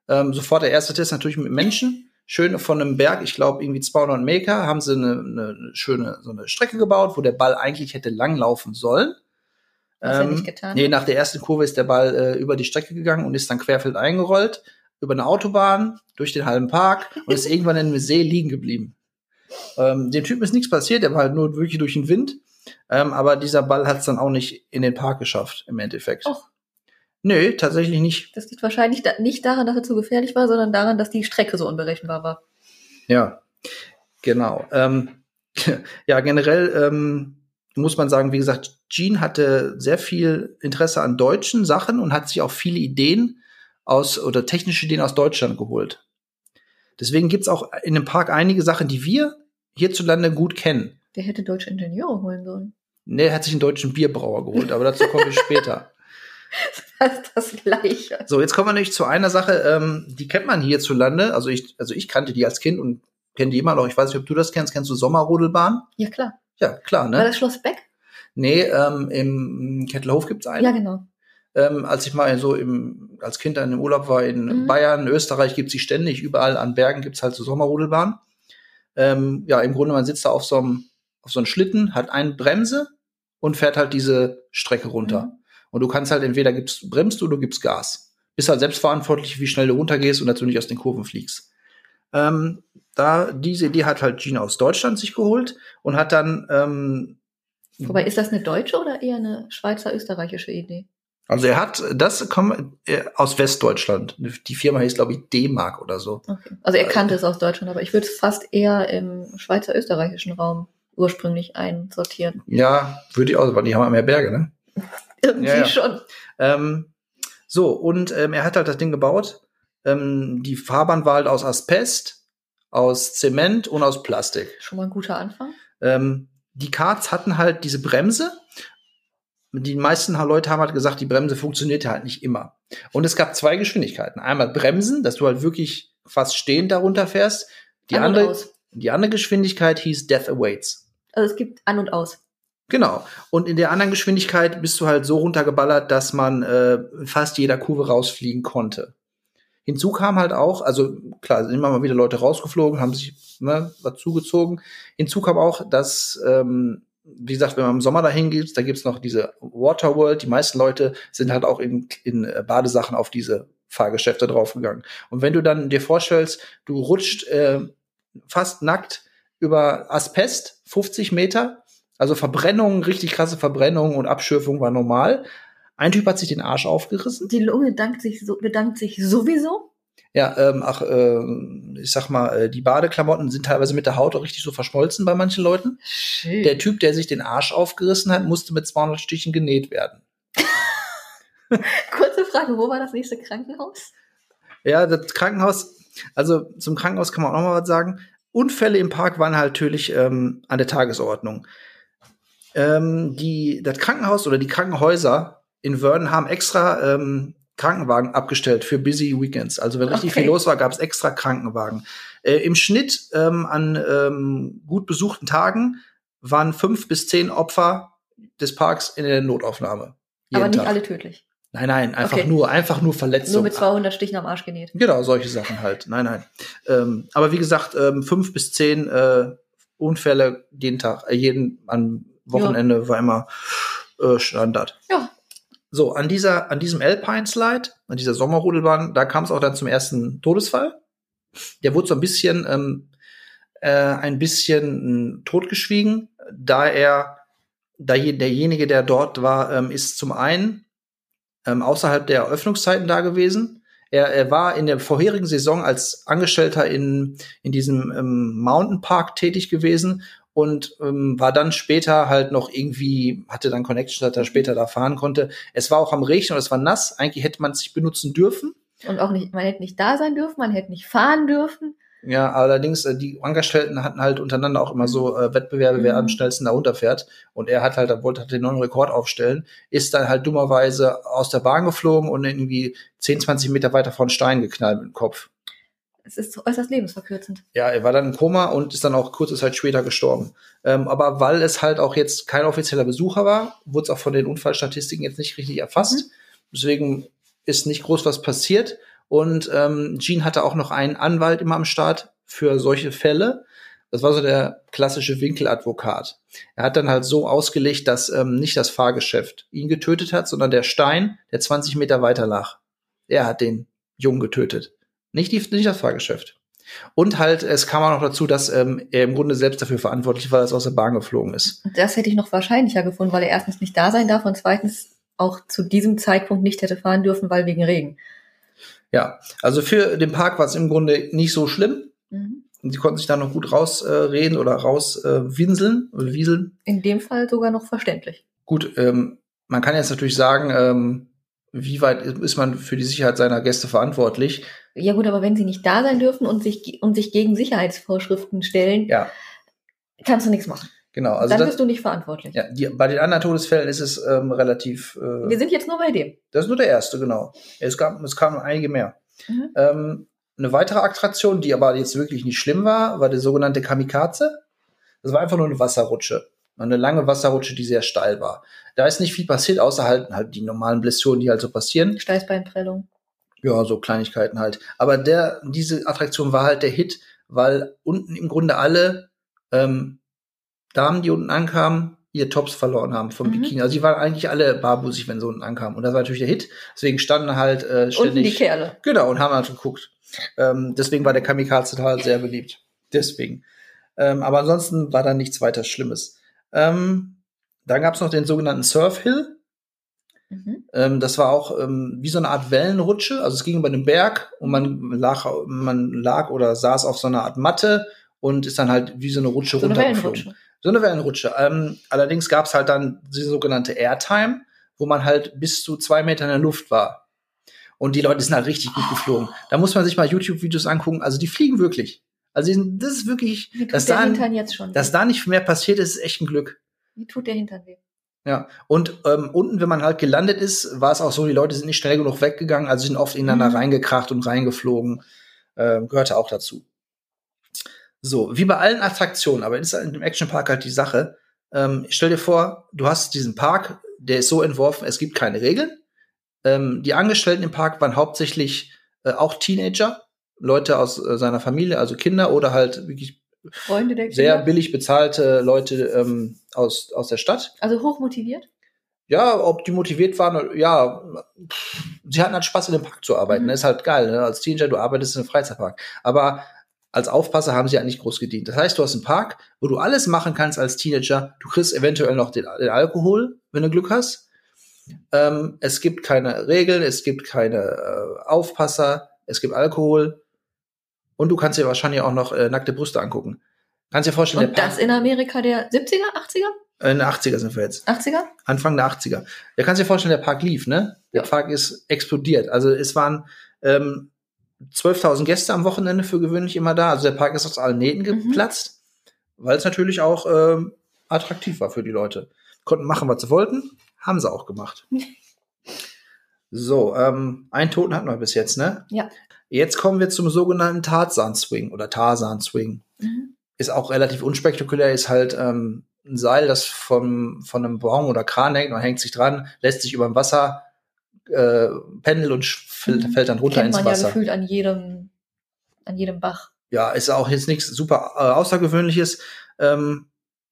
Ähm, sofort der erste Test natürlich mit Menschen. Schön von einem Berg, ich glaube irgendwie 200 Meter, haben sie eine, eine schöne so eine Strecke gebaut, wo der Ball eigentlich hätte langlaufen sollen. Was ähm, er nicht getan Nee, nach der ersten Kurve ist der Ball äh, über die Strecke gegangen und ist dann querfeld eingerollt, über eine Autobahn, durch den halben Park und ist irgendwann in einem See liegen geblieben. Ähm, dem Typen ist nichts passiert, der war halt nur wirklich durch den Wind. Ähm, aber dieser Ball hat es dann auch nicht in den Park geschafft, im Endeffekt. Och. Nö, tatsächlich nicht. Das liegt wahrscheinlich da nicht daran, dass er zu gefährlich war, sondern daran, dass die Strecke so unberechenbar war. Ja, genau. Ähm, ja, generell ähm, muss man sagen, wie gesagt, Gene hatte sehr viel Interesse an deutschen Sachen und hat sich auch viele Ideen aus oder technische Ideen aus Deutschland geholt. Deswegen gibt's auch in dem Park einige Sachen, die wir hierzulande gut kennen. Der hätte deutsche Ingenieure holen sollen. Nee, er hat sich einen deutschen Bierbrauer geholt, aber dazu komme ich später. Das ist das Gleiche. So, jetzt kommen wir nämlich zu einer Sache, ähm, die kennt man hierzulande. Also ich, also ich kannte die als Kind und kenne die immer noch. Ich weiß nicht, ob du das kennst. Kennst du Sommerrodelbahn? Ja, klar. Ja, klar, ne? War das Schloss Beck? Nee, ähm, im Kettelhof gibt's einen. Ja, genau. Ähm, als ich mal so im, als Kind dann im Urlaub war in mhm. Bayern, Österreich gibt's die ständig, überall an Bergen gibt's halt so Sommerrodelbahn. Ähm, ja, im Grunde, man sitzt da auf so einem, auf so einem Schlitten, hat eine Bremse und fährt halt diese Strecke runter. Mhm. Und du kannst halt entweder gibst, bremst du oder gibst Gas. Bist halt selbstverantwortlich, wie schnell du runtergehst und dazu nicht aus den Kurven fliegst. Ähm, da, diese Idee hat halt Gina aus Deutschland sich geholt und hat dann, ähm, Wobei, ist das eine deutsche oder eher eine schweizer-österreichische Idee? Also er hat, das kommt äh, aus Westdeutschland. Die Firma hieß, glaube ich, D-Mark oder so. Okay. Also er kannte es aus Deutschland, aber ich würde es fast eher im schweizer-österreichischen Raum ursprünglich einsortieren. Ja, würde ich auch, weil die haben ja mehr Berge, ne? Irgendwie ja, ja. schon. Ähm, so, und ähm, er hat halt das Ding gebaut. Ähm, die Fahrbahn war halt aus Asbest, aus Zement und aus Plastik. Schon mal ein guter Anfang. Ähm, die Karts hatten halt diese Bremse die meisten Leute haben halt gesagt, die Bremse funktioniert halt nicht immer. Und es gab zwei Geschwindigkeiten. Einmal Bremsen, dass du halt wirklich fast stehend darunter fährst. Die an andere, die andere Geschwindigkeit hieß Death Awaits. Also es gibt an und aus. Genau. Und in der anderen Geschwindigkeit bist du halt so runtergeballert, dass man äh, fast jeder Kurve rausfliegen konnte. Hinzu kam halt auch, also klar, sind immer mal wieder Leute rausgeflogen, haben sich ne, was zugezogen. Hinzu kam auch, dass ähm, wie gesagt, wenn man im Sommer dahin geht, da gibt's noch diese Waterworld. Die meisten Leute sind halt auch in, in äh, Badesachen auf diese Fahrgeschäfte draufgegangen. Und wenn du dann dir vorstellst, du rutscht äh, fast nackt über Asbest, 50 Meter, also Verbrennungen, richtig krasse Verbrennungen und Abschürfung war normal. Ein Typ hat sich den Arsch aufgerissen. Die Lunge bedankt sich, so, bedankt sich sowieso. Ja, ähm, ach, äh, ich sag mal, äh, die Badeklamotten sind teilweise mit der Haut auch richtig so verschmolzen bei manchen Leuten. Shit. Der Typ, der sich den Arsch aufgerissen hat, musste mit 200 Stichen genäht werden. Kurze Frage, wo war das nächste Krankenhaus? Ja, das Krankenhaus, also zum Krankenhaus kann man auch noch mal was sagen. Unfälle im Park waren halt natürlich ähm, an der Tagesordnung. Ähm, die, das Krankenhaus oder die Krankenhäuser in Vernon haben extra ähm, Krankenwagen abgestellt für busy Weekends. Also wenn richtig okay. viel los war, gab es extra Krankenwagen. Äh, Im Schnitt ähm, an ähm, gut besuchten Tagen waren fünf bis zehn Opfer des Parks in der Notaufnahme. Aber nicht Tag. alle tödlich. Nein, nein, einfach okay. nur, einfach nur Verletzungen. Nur mit 200 Stichen am Arsch genäht. Genau, solche Sachen halt. Nein, nein. Ähm, aber wie gesagt, ähm, fünf bis zehn äh, Unfälle jeden Tag, äh, jeden an Wochenende ja. war immer äh, Standard. Ja, so, an dieser, an diesem Alpine Slide, an dieser Sommerrodelbahn, da kam es auch dann zum ersten Todesfall. Der wurde so ein bisschen, ähm, äh, ein bisschen äh, totgeschwiegen, da er derjenige, der dort war, ähm, ist zum einen ähm, außerhalb der Öffnungszeiten da gewesen. Er, er war in der vorherigen Saison als Angestellter in, in diesem ähm, Mountain Park tätig gewesen und ähm, war dann später halt noch irgendwie, hatte dann Connection, dass er später da fahren konnte. Es war auch am Regnen und es war nass. Eigentlich hätte man es sich benutzen dürfen. Und auch nicht, man hätte nicht da sein dürfen, man hätte nicht fahren dürfen. Ja, allerdings, äh, die Angestellten hatten halt untereinander auch immer so äh, Wettbewerbe, wer am mhm. schnellsten da runterfährt. Und er hat halt, er wollte halt den neuen Rekord aufstellen, ist dann halt dummerweise aus der Bahn geflogen und irgendwie 10, 20 Meter weiter von Stein geknallt mit dem Kopf. Es ist äußerst lebensverkürzend. Ja, er war dann im Koma und ist dann auch kurze Zeit später gestorben. Ähm, aber weil es halt auch jetzt kein offizieller Besucher war, wurde es auch von den Unfallstatistiken jetzt nicht richtig erfasst. Mhm. Deswegen ist nicht groß was passiert. Und ähm, Gene hatte auch noch einen Anwalt immer am Start für solche Fälle. Das war so der klassische Winkeladvokat. Er hat dann halt so ausgelegt, dass ähm, nicht das Fahrgeschäft ihn getötet hat, sondern der Stein, der 20 Meter weiter lag. Er hat den Jungen getötet. Nicht, die, nicht das Fahrgeschäft. Und halt, es kam auch noch dazu, dass ähm, er im Grunde selbst dafür verantwortlich war, dass er aus der Bahn geflogen ist. Das hätte ich noch wahrscheinlicher gefunden, weil er erstens nicht da sein darf und zweitens auch zu diesem Zeitpunkt nicht hätte fahren dürfen, weil wegen Regen. Ja, also für den Park war es im Grunde nicht so schlimm. Mhm. Und sie konnten sich da noch gut rausreden äh, oder rauswinseln äh, oder wieseln. In dem Fall sogar noch verständlich. Gut, ähm, man kann jetzt natürlich sagen, ähm, wie weit ist man für die Sicherheit seiner Gäste verantwortlich? Ja gut, aber wenn sie nicht da sein dürfen und sich, und sich gegen Sicherheitsvorschriften stellen, ja. kannst du nichts machen. Genau, also dann das, bist du nicht verantwortlich. Ja, die, bei den anderen Todesfällen ist es ähm, relativ. Äh, Wir sind jetzt nur bei dem. Das ist nur der erste, genau. Es gab, es kamen einige mehr. Mhm. Ähm, eine weitere Attraktion, die aber jetzt wirklich nicht schlimm war, war der sogenannte Kamikaze. Das war einfach nur eine Wasserrutsche. Eine lange Wasserrutsche, die sehr steil war. Da ist nicht viel passiert, außer halt, halt die normalen Blessuren, die halt so passieren. Steißbeinprellung. Ja, so Kleinigkeiten halt. Aber der, diese Attraktion war halt der Hit, weil unten im Grunde alle ähm, Damen, die unten ankamen, ihr Tops verloren haben vom mhm. Bikini. Also die waren eigentlich alle barbusig, wenn sie unten ankamen. Und das war natürlich der Hit. Deswegen standen halt äh, ständig. Unten die Kerle. Genau, und haben halt geguckt. Ähm, deswegen war der Kamikaze halt sehr beliebt. Deswegen. Ähm, aber ansonsten war da nichts weiter Schlimmes. Ähm, dann gab es noch den sogenannten Surf Hill. Mhm. Ähm, das war auch ähm, wie so eine Art Wellenrutsche. Also es ging über den Berg und man lag, man lag oder saß auf so einer Art Matte und ist dann halt wie so eine Rutsche so runtergeflogen. So eine Wellenrutsche. Ähm, allerdings gab es halt dann die sogenannte Airtime, wo man halt bis zu zwei Meter in der Luft war. Und die Leute sind halt richtig gut geflogen. Da muss man sich mal YouTube-Videos angucken. Also die fliegen wirklich. Also das ist wirklich, dass da, dass da nicht mehr passiert ist, ist echt ein Glück. Wie tut der Hintern weh? Ja, und ähm, unten, wenn man halt gelandet ist, war es auch so, die Leute sind nicht schnell genug weggegangen, also sind oft ineinander mhm. reingekracht und reingeflogen. Ähm, gehörte auch dazu. So, wie bei allen Attraktionen, aber ist in dem Actionpark halt die Sache. Ähm, stell dir vor, du hast diesen Park, der ist so entworfen, es gibt keine Regeln. Ähm, die Angestellten im Park waren hauptsächlich äh, auch Teenager, Leute aus äh, seiner Familie, also Kinder oder halt wirklich Freunde der Kinder. sehr billig bezahlte Leute ähm, aus, aus der Stadt. Also hochmotiviert? Ja, ob die motiviert waren, ja, sie hatten halt Spaß in dem Park zu arbeiten. Mhm. Das ist halt geil, ne? Als Teenager, du arbeitest in einem Freizeitpark. Aber als Aufpasser haben sie ja nicht groß gedient. Das heißt, du hast einen Park, wo du alles machen kannst als Teenager. Du kriegst eventuell noch den, den Alkohol, wenn du Glück hast. Ähm, es gibt keine Regeln, es gibt keine äh, Aufpasser, es gibt Alkohol. Und du kannst dir wahrscheinlich auch noch äh, nackte Brüste angucken. Kannst dir vorstellen, Und das in Amerika der 70er, 80er? In den 80er sind wir jetzt. 80er? Anfang der 80er. Ja, kannst dir vorstellen, der Park lief, ne? Der ja. Park ist explodiert. Also es waren ähm, 12.000 Gäste am Wochenende für gewöhnlich immer da. Also der Park ist aus allen Nähten mhm. geplatzt, mhm. weil es natürlich auch ähm, attraktiv war für die Leute. Konnten machen, was sie wollten, haben sie auch gemacht. so, ähm, einen Toten hatten wir bis jetzt, ne? Ja. Jetzt kommen wir zum sogenannten Tarzan-Swing oder Tarzan-Swing. Mhm. Ist auch relativ unspektakulär, ist halt ähm, ein Seil, das vom, von einem Baum oder Kran hängt, man hängt sich dran, lässt sich über dem Wasser äh, Pendel und fällt, mhm. fällt dann runter Kennt ins Wasser. Ja gefühlt an jedem, an jedem Bach. Ja, ist auch jetzt nichts super äh, Außergewöhnliches. Ähm,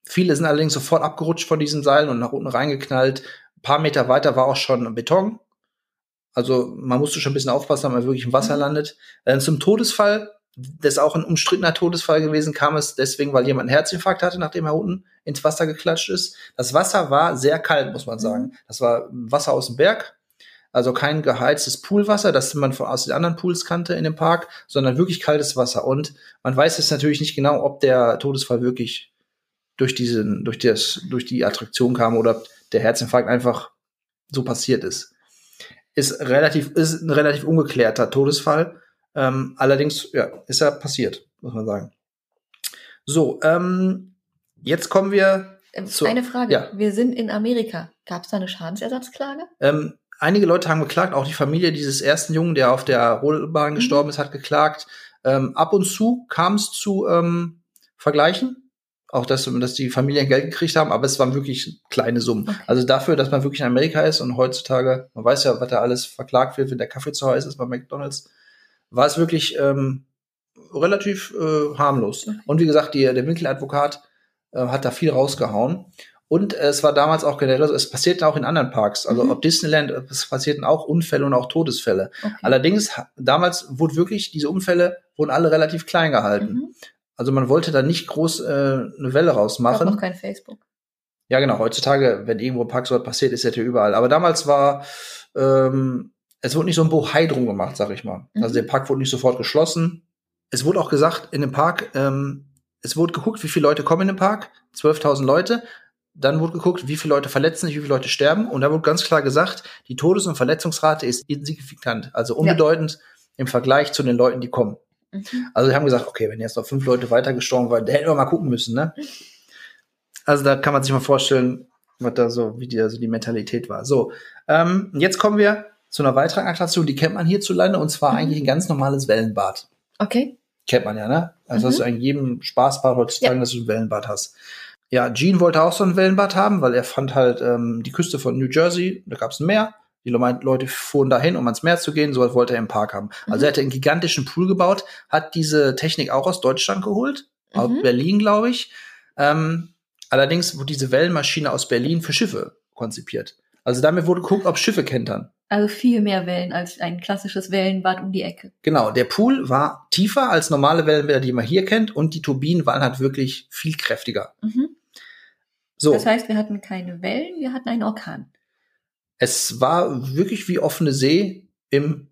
viele sind allerdings sofort abgerutscht von diesen Seilen und nach unten reingeknallt. Ein paar Meter weiter war auch schon Beton. Also man musste schon ein bisschen aufpassen, dass man wirklich im Wasser mhm. landet. Äh, zum Todesfall das ist auch ein umstrittener Todesfall gewesen, kam es deswegen, weil jemand einen Herzinfarkt hatte, nachdem er unten ins Wasser geklatscht ist. Das Wasser war sehr kalt, muss man sagen. Mhm. Das war Wasser aus dem Berg, also kein geheiztes Poolwasser, das man von aus den anderen Pools kannte in dem Park, sondern wirklich kaltes Wasser. Und man weiß jetzt natürlich nicht genau, ob der Todesfall wirklich durch diesen, durch das, durch die Attraktion kam oder ob der Herzinfarkt einfach so passiert ist. Ist relativ, ist ein relativ ungeklärter Todesfall. Ähm, allerdings, ja, ist er passiert, muss man sagen. So, ähm, jetzt kommen wir. Ähm, zu, eine Frage. Ja. Wir sind in Amerika. Gab es da eine Schadensersatzklage? Ähm, einige Leute haben geklagt, auch die Familie dieses ersten Jungen, der auf der Rollbahn mhm. gestorben ist, hat geklagt. Ähm, ab und zu kam es zu ähm, Vergleichen, auch dass, dass die Familien Geld gekriegt haben, aber es waren wirklich kleine Summen. Okay. Also dafür, dass man wirklich in Amerika ist und heutzutage, man weiß ja, was da alles verklagt wird, wenn der Kaffee zu heiß ist bei McDonalds, war es wirklich ähm, relativ äh, harmlos. Okay. Und wie gesagt, die, der Winkeladvokat äh, hat da viel rausgehauen. Und es war damals auch generell so, es passierten auch in anderen Parks, also mhm. ob Disneyland, es passierten auch Unfälle und auch Todesfälle. Okay. Allerdings, damals wurde wirklich, diese Unfälle wurden alle relativ klein gehalten. Mhm. Also man wollte da nicht groß äh, eine Welle rausmachen. noch kein Facebook. Ja, genau. Heutzutage, wenn irgendwo ein Park so passiert, ist das ja überall. Aber damals war, ähm, es wurde nicht so ein Bohai drum gemacht, sag ich mal. Mhm. Also der Park wurde nicht sofort geschlossen. Es wurde auch gesagt, in dem Park, ähm, es wurde geguckt, wie viele Leute kommen in den Park. 12.000 Leute. Dann wurde geguckt, wie viele Leute verletzen sich, wie viele Leute sterben. Und da wurde ganz klar gesagt, die Todes- und Verletzungsrate ist insignifikant, also unbedeutend ja. im Vergleich zu den Leuten, die kommen. Mhm. Also wir haben gesagt, okay, wenn jetzt noch fünf Leute weiter gestorben waren, da hätten wir mal gucken müssen, ne? Also da kann man sich mal vorstellen, was da so, wie die, also die Mentalität war. So, ähm, jetzt kommen wir zu einer weiteren Attraktion, die kennt man hierzulande, und zwar mhm. eigentlich ein ganz normales Wellenbad. Okay. Kennt man ja, ne? Also mhm. hast du in jedem Spaßbad heutzutage, ja. dass du ein Wellenbad hast. Ja, Gene wollte auch so ein Wellenbad haben, weil er fand halt ähm, die Küste von New Jersey, da gab es ein Meer. Die Leute fuhren dahin, um ans Meer zu gehen, so wollte er im Park haben. Also mhm. Er hatte einen gigantischen Pool gebaut, hat diese Technik auch aus Deutschland geholt, mhm. aus Berlin, glaube ich. Ähm, allerdings wurde diese Wellenmaschine aus Berlin für Schiffe konzipiert. Also damit wurde geguckt, ob Schiffe kentern. Also viel mehr Wellen als ein klassisches Wellenbad um die Ecke. Genau, der Pool war tiefer als normale Wellenbäder, die man hier kennt, und die Turbinen waren halt wirklich viel kräftiger. Mhm. So. Das heißt, wir hatten keine Wellen, wir hatten einen Orkan. Es war wirklich wie offene See im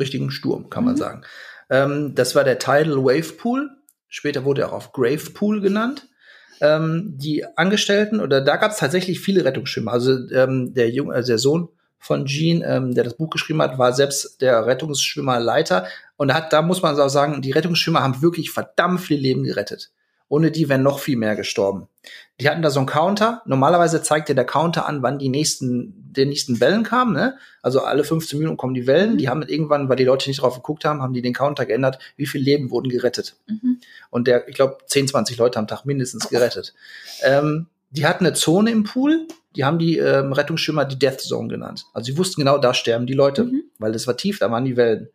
richtigen Sturm, kann man mhm. sagen. Ähm, das war der Tidal Wave Pool. Später wurde er auch auf Grave Pool genannt. Ähm, die Angestellten, oder da gab es tatsächlich viele Rettungsschwimmer. Also ähm, der Junge, also der Sohn von Gene, ähm, der das Buch geschrieben hat, war selbst der Rettungsschwimmerleiter. Und hat, da muss man auch sagen, die Rettungsschwimmer haben wirklich verdammt viele Leben gerettet. Ohne die wären noch viel mehr gestorben. Die hatten da so einen Counter. Normalerweise zeigt dir der Counter an, wann die nächsten, die nächsten Wellen kamen. Ne? Also alle 15 Minuten kommen die Wellen. Die haben irgendwann, weil die Leute nicht drauf geguckt haben, haben die den Counter geändert, wie viele Leben wurden gerettet. Mhm. Und der, ich glaube, 10, 20 Leute am Tag mindestens gerettet. Ähm, die hatten eine Zone im Pool, die haben die ähm, Rettungsschwimmer die Death Zone genannt. Also sie wussten genau, da sterben die Leute, mhm. weil das war tief, da waren die Wellen.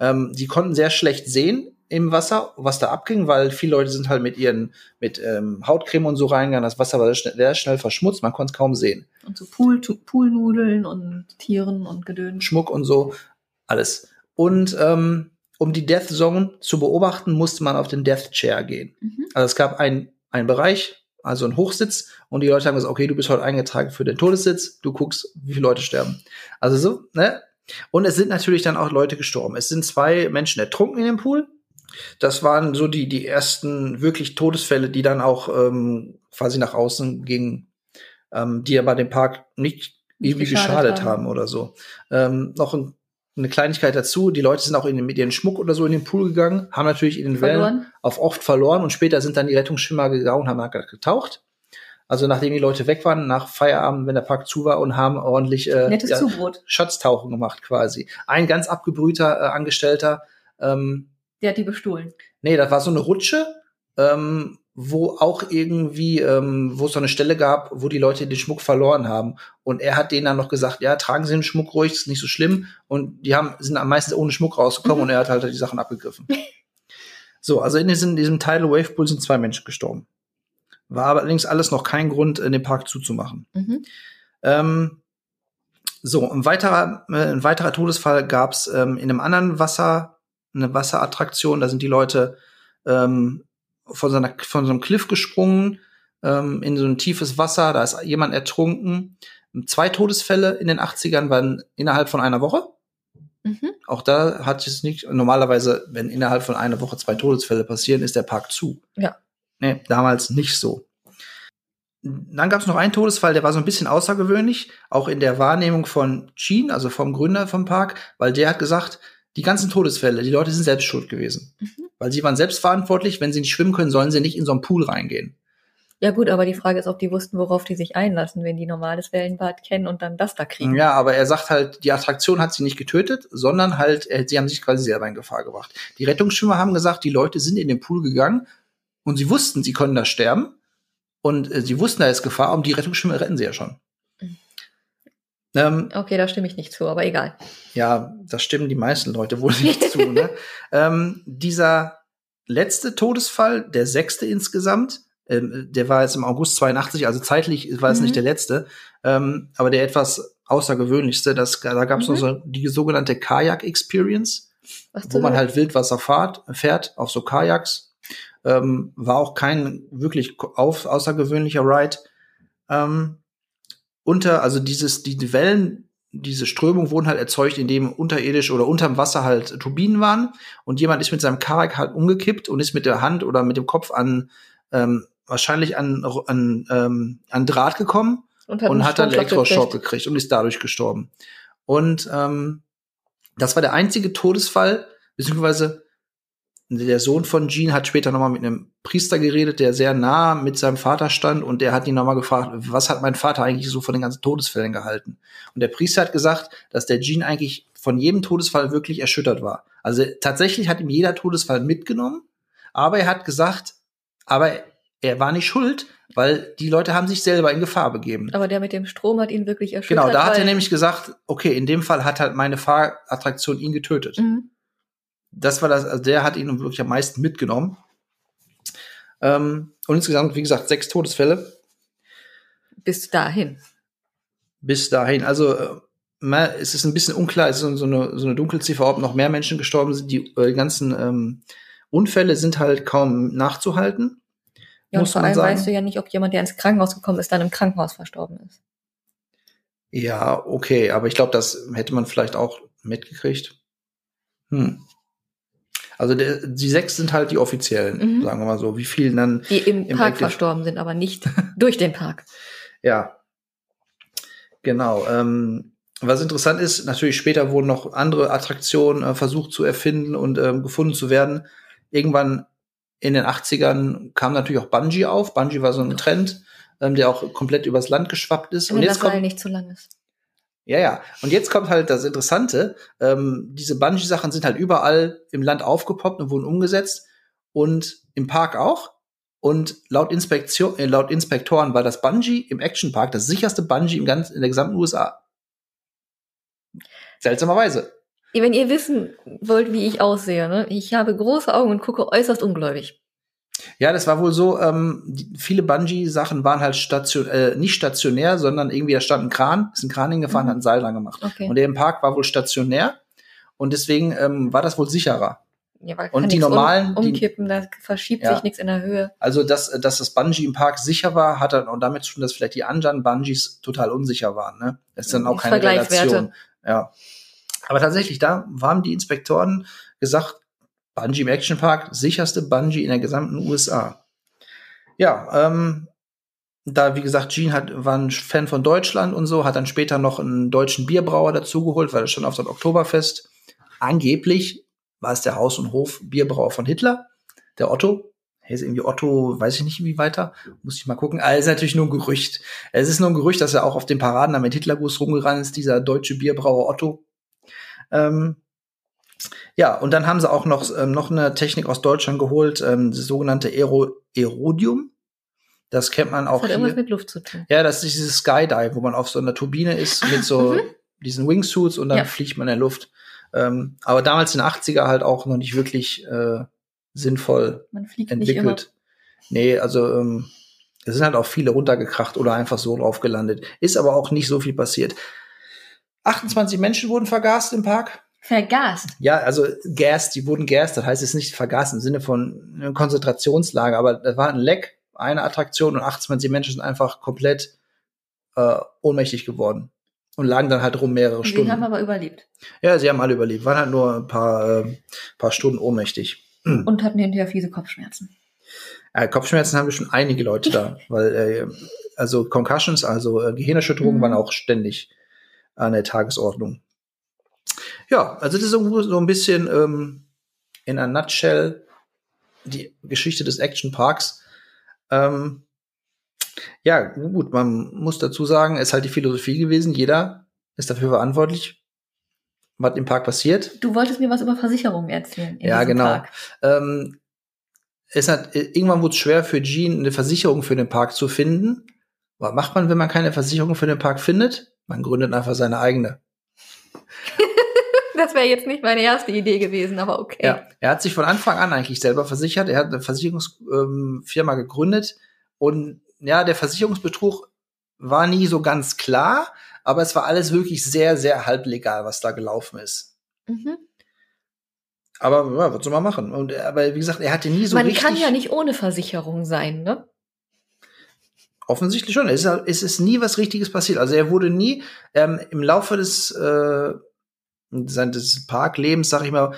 Ähm, die konnten sehr schlecht sehen im Wasser, was da abging, weil viele Leute sind halt mit ihren mit ähm, Hautcreme und so reingegangen. Das Wasser war sehr schnell, sehr schnell verschmutzt, man konnte es kaum sehen. Und so Pool, Poolnudeln und Tieren und Gedöns. Schmuck und so, alles. Und ähm, um die Death Zone zu beobachten, musste man auf den Death Chair gehen. Mhm. Also es gab einen Bereich, also ein Hochsitz, und die Leute haben gesagt, okay, du bist heute eingetragen für den Todessitz, du guckst, wie viele Leute sterben. Also so, ne? Und es sind natürlich dann auch Leute gestorben. Es sind zwei Menschen ertrunken in dem Pool das waren so die, die ersten wirklich Todesfälle, die dann auch ähm, quasi nach außen gingen, ähm, die aber dem Park nicht, irgendwie geschadet, geschadet haben. haben. oder so. Ähm, noch ein, eine Kleinigkeit dazu, die Leute sind auch in, mit ihren Schmuck oder so in den Pool gegangen, haben natürlich in den verloren. Wellen auf oft verloren und später sind dann die Rettungsschwimmer gegangen und haben getaucht. Also nachdem die Leute weg waren, nach Feierabend, wenn der Park zu war und haben ordentlich äh, ja, Schatztauchen gemacht quasi. Ein ganz abgebrühter äh, Angestellter ähm, der hat die bestohlen. Nee, das war so eine Rutsche, ähm, wo auch irgendwie, ähm, wo es so eine Stelle gab, wo die Leute den Schmuck verloren haben. Und er hat denen dann noch gesagt, ja, tragen Sie den Schmuck ruhig, ist nicht so schlimm. Und die haben, sind am meisten ohne Schmuck rausgekommen mhm. und er hat halt die Sachen abgegriffen. so, also in diesem, in diesem Tidal Wave Pool sind zwei Menschen gestorben. War allerdings alles noch kein Grund, in den Park zuzumachen. Mhm. Ähm, so, ein weiterer, äh, ein weiterer Todesfall gab es ähm, in einem anderen Wasser, eine Wasserattraktion. Da sind die Leute ähm, von, so einer, von so einem Cliff gesprungen ähm, in so ein tiefes Wasser. Da ist jemand ertrunken. Zwei Todesfälle in den 80ern waren innerhalb von einer Woche. Mhm. Auch da hat es nicht, normalerweise, wenn innerhalb von einer Woche zwei Todesfälle passieren, ist der Park zu. Ja. Nee, damals nicht so. Dann gab es noch einen Todesfall, der war so ein bisschen außergewöhnlich, auch in der Wahrnehmung von Gene, also vom Gründer vom Park, weil der hat gesagt, die ganzen Todesfälle, die Leute sind selbst schuld gewesen. Mhm. Weil sie waren selbst verantwortlich, wenn sie nicht schwimmen können, sollen sie nicht in so einen Pool reingehen. Ja gut, aber die Frage ist, ob die wussten, worauf die sich einlassen, wenn die normales Wellenbad kennen und dann das da kriegen. Ja, aber er sagt halt, die Attraktion hat sie nicht getötet, sondern halt, sie haben sich quasi selber in Gefahr gebracht. Die Rettungsschwimmer haben gesagt, die Leute sind in den Pool gegangen und sie wussten, sie können da sterben und äh, sie wussten, da ist Gefahr und die Rettungsschwimmer retten sie ja schon. Ähm, okay, da stimme ich nicht zu, aber egal. Ja, da stimmen die meisten Leute wohl nicht zu. Ne? Ähm, dieser letzte Todesfall, der sechste insgesamt, ähm, der war jetzt im August 82, also zeitlich war es mhm. nicht der letzte, ähm, aber der etwas außergewöhnlichste. Das, da gab es mhm. noch so die sogenannte Kajak Experience, wo man halt Wildwasser fahrt, fährt auf so Kajaks. Ähm, war auch kein wirklich auf, außergewöhnlicher Ride. Ähm, unter, also dieses, die, die Wellen, diese Strömung wurden halt erzeugt, indem unterirdisch oder unterm Wasser halt Turbinen waren und jemand ist mit seinem Kajak halt umgekippt und ist mit der Hand oder mit dem Kopf an ähm, wahrscheinlich an, an, ähm, an Draht gekommen und hat, und hat dann Elektroschock gekriegt. gekriegt und ist dadurch gestorben. Und ähm, das war der einzige Todesfall, beziehungsweise der Sohn von Jean hat später nochmal mit einem Priester geredet, der sehr nah mit seinem Vater stand und der hat ihn nochmal gefragt, was hat mein Vater eigentlich so von den ganzen Todesfällen gehalten? Und der Priester hat gesagt, dass der Jean eigentlich von jedem Todesfall wirklich erschüttert war. Also tatsächlich hat ihm jeder Todesfall mitgenommen, aber er hat gesagt, aber er war nicht schuld, weil die Leute haben sich selber in Gefahr begeben. Aber der mit dem Strom hat ihn wirklich erschüttert. Genau, da hat er nämlich gesagt, okay, in dem Fall hat halt meine Fahrattraktion ihn getötet. Mhm. Das war das, also der hat ihn wirklich am meisten mitgenommen. Ähm, und insgesamt, wie gesagt, sechs Todesfälle. Bis dahin. Bis dahin. Also äh, es ist ein bisschen unklar, es ist so eine, so eine Dunkelziffer, ob noch mehr Menschen gestorben sind. Die äh, ganzen ähm, Unfälle sind halt kaum nachzuhalten. Ja, und vor allem sagen. weißt du ja nicht, ob jemand, der ins Krankenhaus gekommen ist, dann im Krankenhaus verstorben ist. Ja, okay, aber ich glaube, das hätte man vielleicht auch mitgekriegt. Hm. Also der, die sechs sind halt die offiziellen, mhm. sagen wir mal so. Wie viele dann die im, im Park Active verstorben sind, aber nicht durch den Park. Ja, genau. Ähm, was interessant ist, natürlich später wurden noch andere Attraktionen äh, versucht zu erfinden und ähm, gefunden zu werden. Irgendwann in den 80ern kam natürlich auch Bungee auf. Bungee war so ein Trend, ähm, der auch komplett übers Land geschwappt ist. Wenn und jetzt das kommt, nicht zu lang ist. Ja, ja. Und jetzt kommt halt das Interessante. Ähm, diese Bungee-Sachen sind halt überall im Land aufgepoppt und wurden umgesetzt. Und im Park auch. Und laut, Inspektion, äh, laut Inspektoren war das Bungee im Action Park das sicherste Bungee im ganzen, in der gesamten USA. Seltsamerweise wenn ihr wissen wollt, wie ich aussehe, ne? ich habe große Augen und gucke äußerst ungläubig. Ja, das war wohl so, ähm, die, viele Bungee-Sachen waren halt station, äh, nicht stationär, sondern irgendwie, da stand ein Kran, ist ein Kran hingefahren, mhm. hat ein Seil dran gemacht. Okay. Und der im Park war wohl stationär und deswegen ähm, war das wohl sicherer. Ja, weil und die normalen um, umkippen, da verschiebt ja. sich nichts in der Höhe. Also dass, dass das Bungee im Park sicher war, hat dann auch damit zu tun, dass vielleicht die anderen Bungees total unsicher waren. Ne? Das ist dann auch keine Relation. Ja. Aber tatsächlich, da haben die Inspektoren gesagt, Bungee im Action Park, sicherste Bungee in der gesamten USA. Ja, ähm, da, wie gesagt, Gene hat, war ein Fan von Deutschland und so, hat dann später noch einen deutschen Bierbrauer dazugeholt, weil er schon auf das Oktoberfest angeblich war es der Haus- und Hof-Bierbrauer von Hitler, der Otto. Er ist irgendwie Otto, weiß ich nicht wie weiter, muss ich mal gucken. Also ist natürlich nur ein Gerücht. Es ist nur ein Gerücht, dass er auch auf den Paraden da mit Hitlergruß rumgerannt ist, dieser deutsche Bierbrauer Otto. Ähm, ja, und dann haben sie auch noch, ähm, noch eine Technik aus Deutschland geholt, ähm, das sogenannte Aero Aerodium. Das kennt man auch. Das hat hier. irgendwas mit Luft zu tun. Ja, das ist dieses Skydive, wo man auf so einer Turbine ist mit so mhm. diesen Wingsuits und dann ja. fliegt man in der Luft. Ähm, aber damals in den 80er halt auch noch nicht wirklich äh, sinnvoll man fliegt entwickelt. Nicht immer. Nee, also ähm, es sind halt auch viele runtergekracht oder einfach so drauf gelandet. Ist aber auch nicht so viel passiert. 28 Menschen wurden vergast im Park. Vergast? Ja, also gas, die wurden gas, das heißt es ist nicht vergast im Sinne von einem Konzentrationslager, aber das war ein Leck, eine Attraktion und 28 Menschen sind einfach komplett äh, ohnmächtig geworden und lagen dann halt rum mehrere Die Stunden. haben aber überlebt. Ja, sie haben alle überlebt, waren halt nur ein paar, äh, paar Stunden ohnmächtig. Und hatten hinterher fiese Kopfschmerzen. Äh, Kopfschmerzen haben wir schon einige Leute da, weil äh, also Concussions, also äh, Gehirnerschütterungen Mhm. waren auch ständig an der Tagesordnung. Ja, also das ist irgendwo so ein bisschen ähm, in a nutshell die Geschichte des Action Parks. Ähm, ja, gut, man muss dazu sagen, es ist halt die Philosophie gewesen, jeder ist dafür verantwortlich, was im Park passiert. Du wolltest mir was über Versicherungen erzählen. Ja, genau. Ähm, es hat, irgendwann wurde es schwer für Gene, eine Versicherung für den Park zu finden. Was macht man, wenn man keine Versicherung für den Park findet? Man gründet einfach seine eigene. Das wäre jetzt nicht meine erste Idee gewesen, aber okay. Ja, er hat sich von Anfang an eigentlich selber versichert. Er hat eine Versicherungsfirma gegründet und ja, der Versicherungsbetrug war nie so ganz klar, aber es war alles wirklich sehr, sehr halblegal, was da gelaufen ist. Mhm. Aber ja, was soll man machen? Und, aber wie gesagt, er hatte nie so Man richtig. kann ja nicht ohne Versicherung sein, ne? Offensichtlich schon. Es ist, halt- es ist nie was Richtiges passiert. Also er wurde nie ähm, im Laufe des, äh, seines Parklebens, sag ich mal,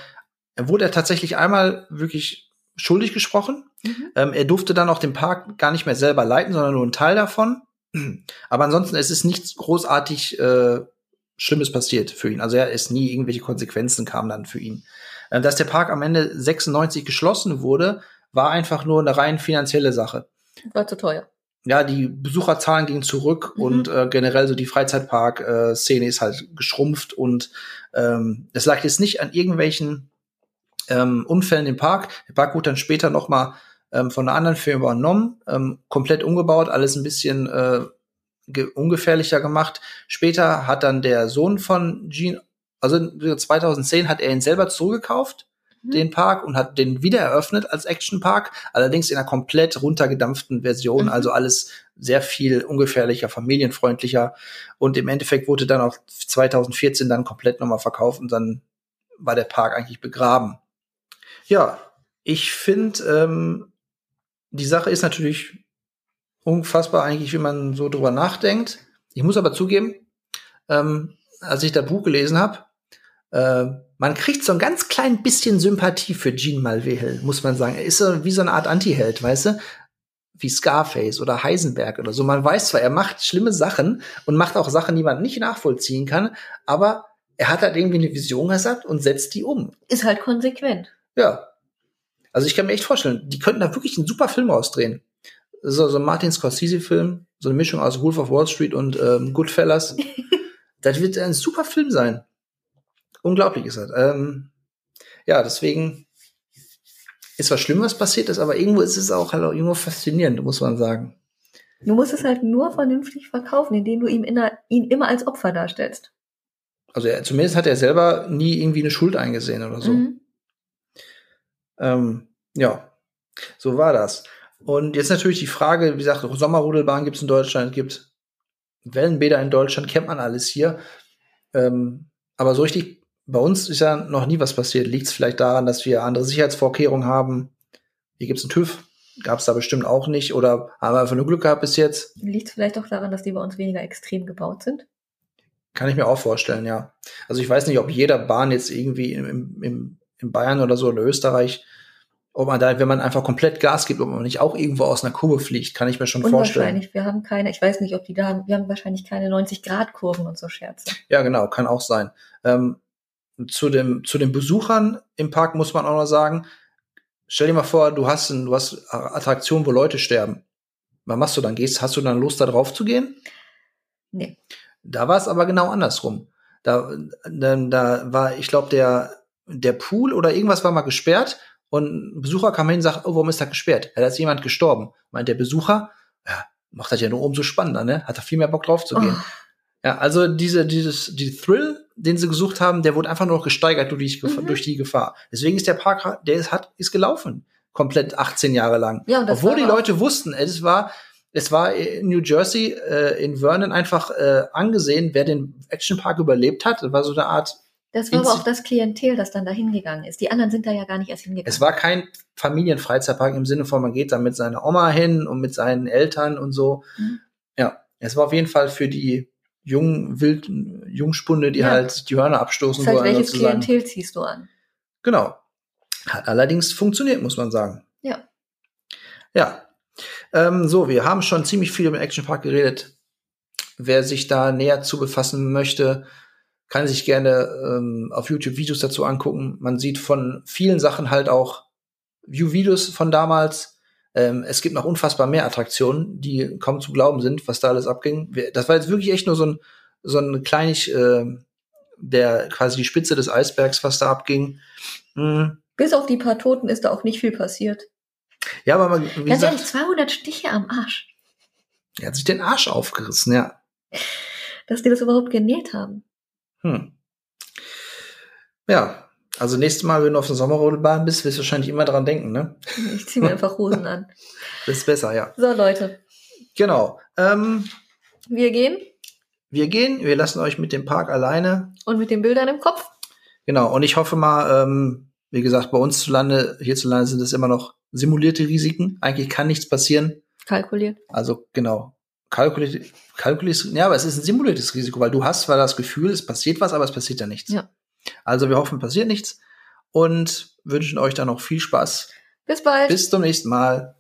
wurde er tatsächlich einmal wirklich schuldig gesprochen. Mhm. Ähm, er durfte dann auch den Park gar nicht mehr selber leiten, sondern nur einen Teil davon. Aber ansonsten es ist nichts großartig äh, Schlimmes passiert für ihn. Also er ist nie irgendwelche Konsequenzen kamen dann für ihn. Ähm, dass der Park am Ende 96 geschlossen wurde, war einfach nur eine rein finanzielle Sache War zu teuer. Ja, die Besucherzahlen gingen zurück Mhm. und äh, generell so die Freizeitpark-Szene ist halt geschrumpft und ähm, es lag jetzt nicht an irgendwelchen ähm, Unfällen im Park. Der Park wurde dann später noch mal ähm, von einer anderen Firma übernommen, ähm, komplett umgebaut, alles ein bisschen äh, ge- ungefährlicher gemacht. Später hat dann der Sohn von Gene, also 2010 hat er ihn selber zurückgekauft Mhm. den Park und hat den wieder eröffnet als Action Park, allerdings in einer komplett runtergedampften Version, Mhm. also alles sehr viel ungefährlicher, familienfreundlicher und im Endeffekt wurde dann auch 2014 dann komplett nochmal verkauft und dann war der Park eigentlich begraben. Ja, ich finde, ähm, die Sache ist natürlich unfassbar eigentlich, wie man so drüber nachdenkt. Ich muss aber zugeben, ähm, als ich das Buch gelesen habe, äh, man kriegt so ein ganz klein bisschen Sympathie für Gene Malvehel, muss man sagen. Er ist so wie so eine Art Antiheld, weißt du? Wie Scarface oder Heisenberg oder so. Man weiß zwar, er macht schlimme Sachen und macht auch Sachen, die man nicht nachvollziehen kann, aber er hat halt irgendwie eine Vision gesagt und setzt die um. Ist halt konsequent. Ja. Also ich kann mir echt vorstellen, die könnten da wirklich einen super Film rausdrehen. So, so ein Martin Scorsese-Film, so eine Mischung aus Wolf of Wall Street und ähm, Goodfellas. das wird ein super Film sein. Unglaublich ist das. Ähm, ja, deswegen ist was Schlimmes passiert ist, aber irgendwo ist es auch halt auch irgendwo faszinierend, muss man sagen. Du musst es halt nur vernünftig verkaufen, indem du ihm inner, ihn immer als Opfer darstellst. Also er, zumindest hat er selber nie irgendwie eine Schuld eingesehen oder so. Mhm. Ähm, ja, so war das. Und jetzt natürlich die Frage, wie gesagt, Sommerrodelbahn gibt es in Deutschland, gibt Wellenbäder in Deutschland, kennt man alles hier. Ähm, aber so richtig, bei uns ist ja noch nie was passiert. Liegt es vielleicht daran, dass wir andere Sicherheitsvorkehrungen haben? Hier gibt es einen TÜV, gab es da bestimmt auch nicht. Oder haben wir einfach nur Glück gehabt bis jetzt? Liegt vielleicht auch daran, dass die bei uns weniger extrem gebaut sind? Kann ich mir auch vorstellen, ja. Also ich weiß nicht, ob jeder Bahn jetzt irgendwie im, im, in Bayern oder so oder Österreich, ob man da, wenn man einfach komplett Gas gibt, ob man nicht auch irgendwo aus einer Kurve fliegt, kann ich mir schon vorstellen. Unwahrscheinlich. Wir haben keine, ich weiß nicht, ob die da haben, wir haben wahrscheinlich keine 90-Grad-Kurven und so Scherze. Ja, genau, kann auch sein. Ähm, zu, dem, zu den Besuchern im Park muss man auch noch sagen, stell dir mal vor, du hast, ein, du hast Attraktionen, wo Leute sterben. Was machst du dann? Gehst, hast du dann Lust, da drauf zu gehen? Nee. Da war es aber genau andersrum. Da, da, da war, ich glaube, der, der Pool oder irgendwas war mal gesperrt und ein Besucher kam hin und sagt, oh, warum ist das gesperrt? Ja, da ist jemand gestorben. Meint der Besucher, ja, macht das ja nur umso spannender, ne? Hat da viel mehr Bock drauf zu gehen. Oh, Ja, also diese, dieses, die Thrill, den sie gesucht haben, der wurde einfach nur noch gesteigert durch die, Gefahr, Mhm. durch die Gefahr. Deswegen ist der Park, der ist, hat, ist gelaufen. Komplett 18 Jahre lang. Ja, und das Obwohl die Leute wussten, es war, es war in New Jersey, äh, in Vernon einfach äh, angesehen, wer den Action Park überlebt hat. Das war so eine Art Das war aber auch das Klientel, das dann da hingegangen ist. Die anderen sind da ja gar nicht erst hingegangen. Es war kein Familienfreizeitpark im Sinne von, man geht da mit seiner Oma hin und mit seinen Eltern und so. Mhm. Ja, es war auf jeden Fall für die jungen, wilden Jungspunde, die ja. halt die Hörner abstoßen das heißt, wollen. Welches sozusagen. Klientel ziehst du an? Genau. Hat allerdings funktioniert, muss man sagen. Ja. Ja. Ähm, so, wir haben schon ziemlich viel über Action Park geredet. Wer sich da näher zu befassen möchte, kann sich gerne ähm, auf YouTube Videos dazu angucken. Man sieht von vielen Sachen halt auch View-Videos von damals. Ähm, es gibt noch unfassbar mehr Attraktionen, die kaum zu glauben sind, was da alles abging. Das war jetzt wirklich echt nur so ein, so ein kleinig, äh, der quasi die Spitze des Eisbergs, was da abging. Mhm. Bis auf die paar Toten ist da auch nicht viel passiert. Ja, aber man, wie Ganz ehrlich, 200 Stiche am Arsch. Er hat sich den Arsch aufgerissen, ja. Dass die das überhaupt genäht haben. Hm. Ja, also nächstes Mal, wenn du auf der Sommerrodelbahn bist, wirst du wahrscheinlich immer dran denken, ne? Ich ziehe mir einfach Hosen an. Das ist besser, ja. So, Leute. Genau. Ähm, wir gehen. Wir gehen, wir lassen euch mit dem Park alleine. Und mit den Bildern im Kopf. Genau, und ich hoffe mal, ähm, wie gesagt, bei uns zu Lande, hierzulande sind es immer noch simulierte Risiken. Eigentlich kann nichts passieren. Kalkuliert. Also genau, kalkuliert, kalkuliert, ja, aber es ist ein simuliertes Risiko, weil du hast zwar das Gefühl, es passiert was, aber es passiert ja nichts. Ja. Also wir hoffen, passiert nichts und wünschen euch dann noch viel Spaß. Bis bald. Bis zum nächsten Mal.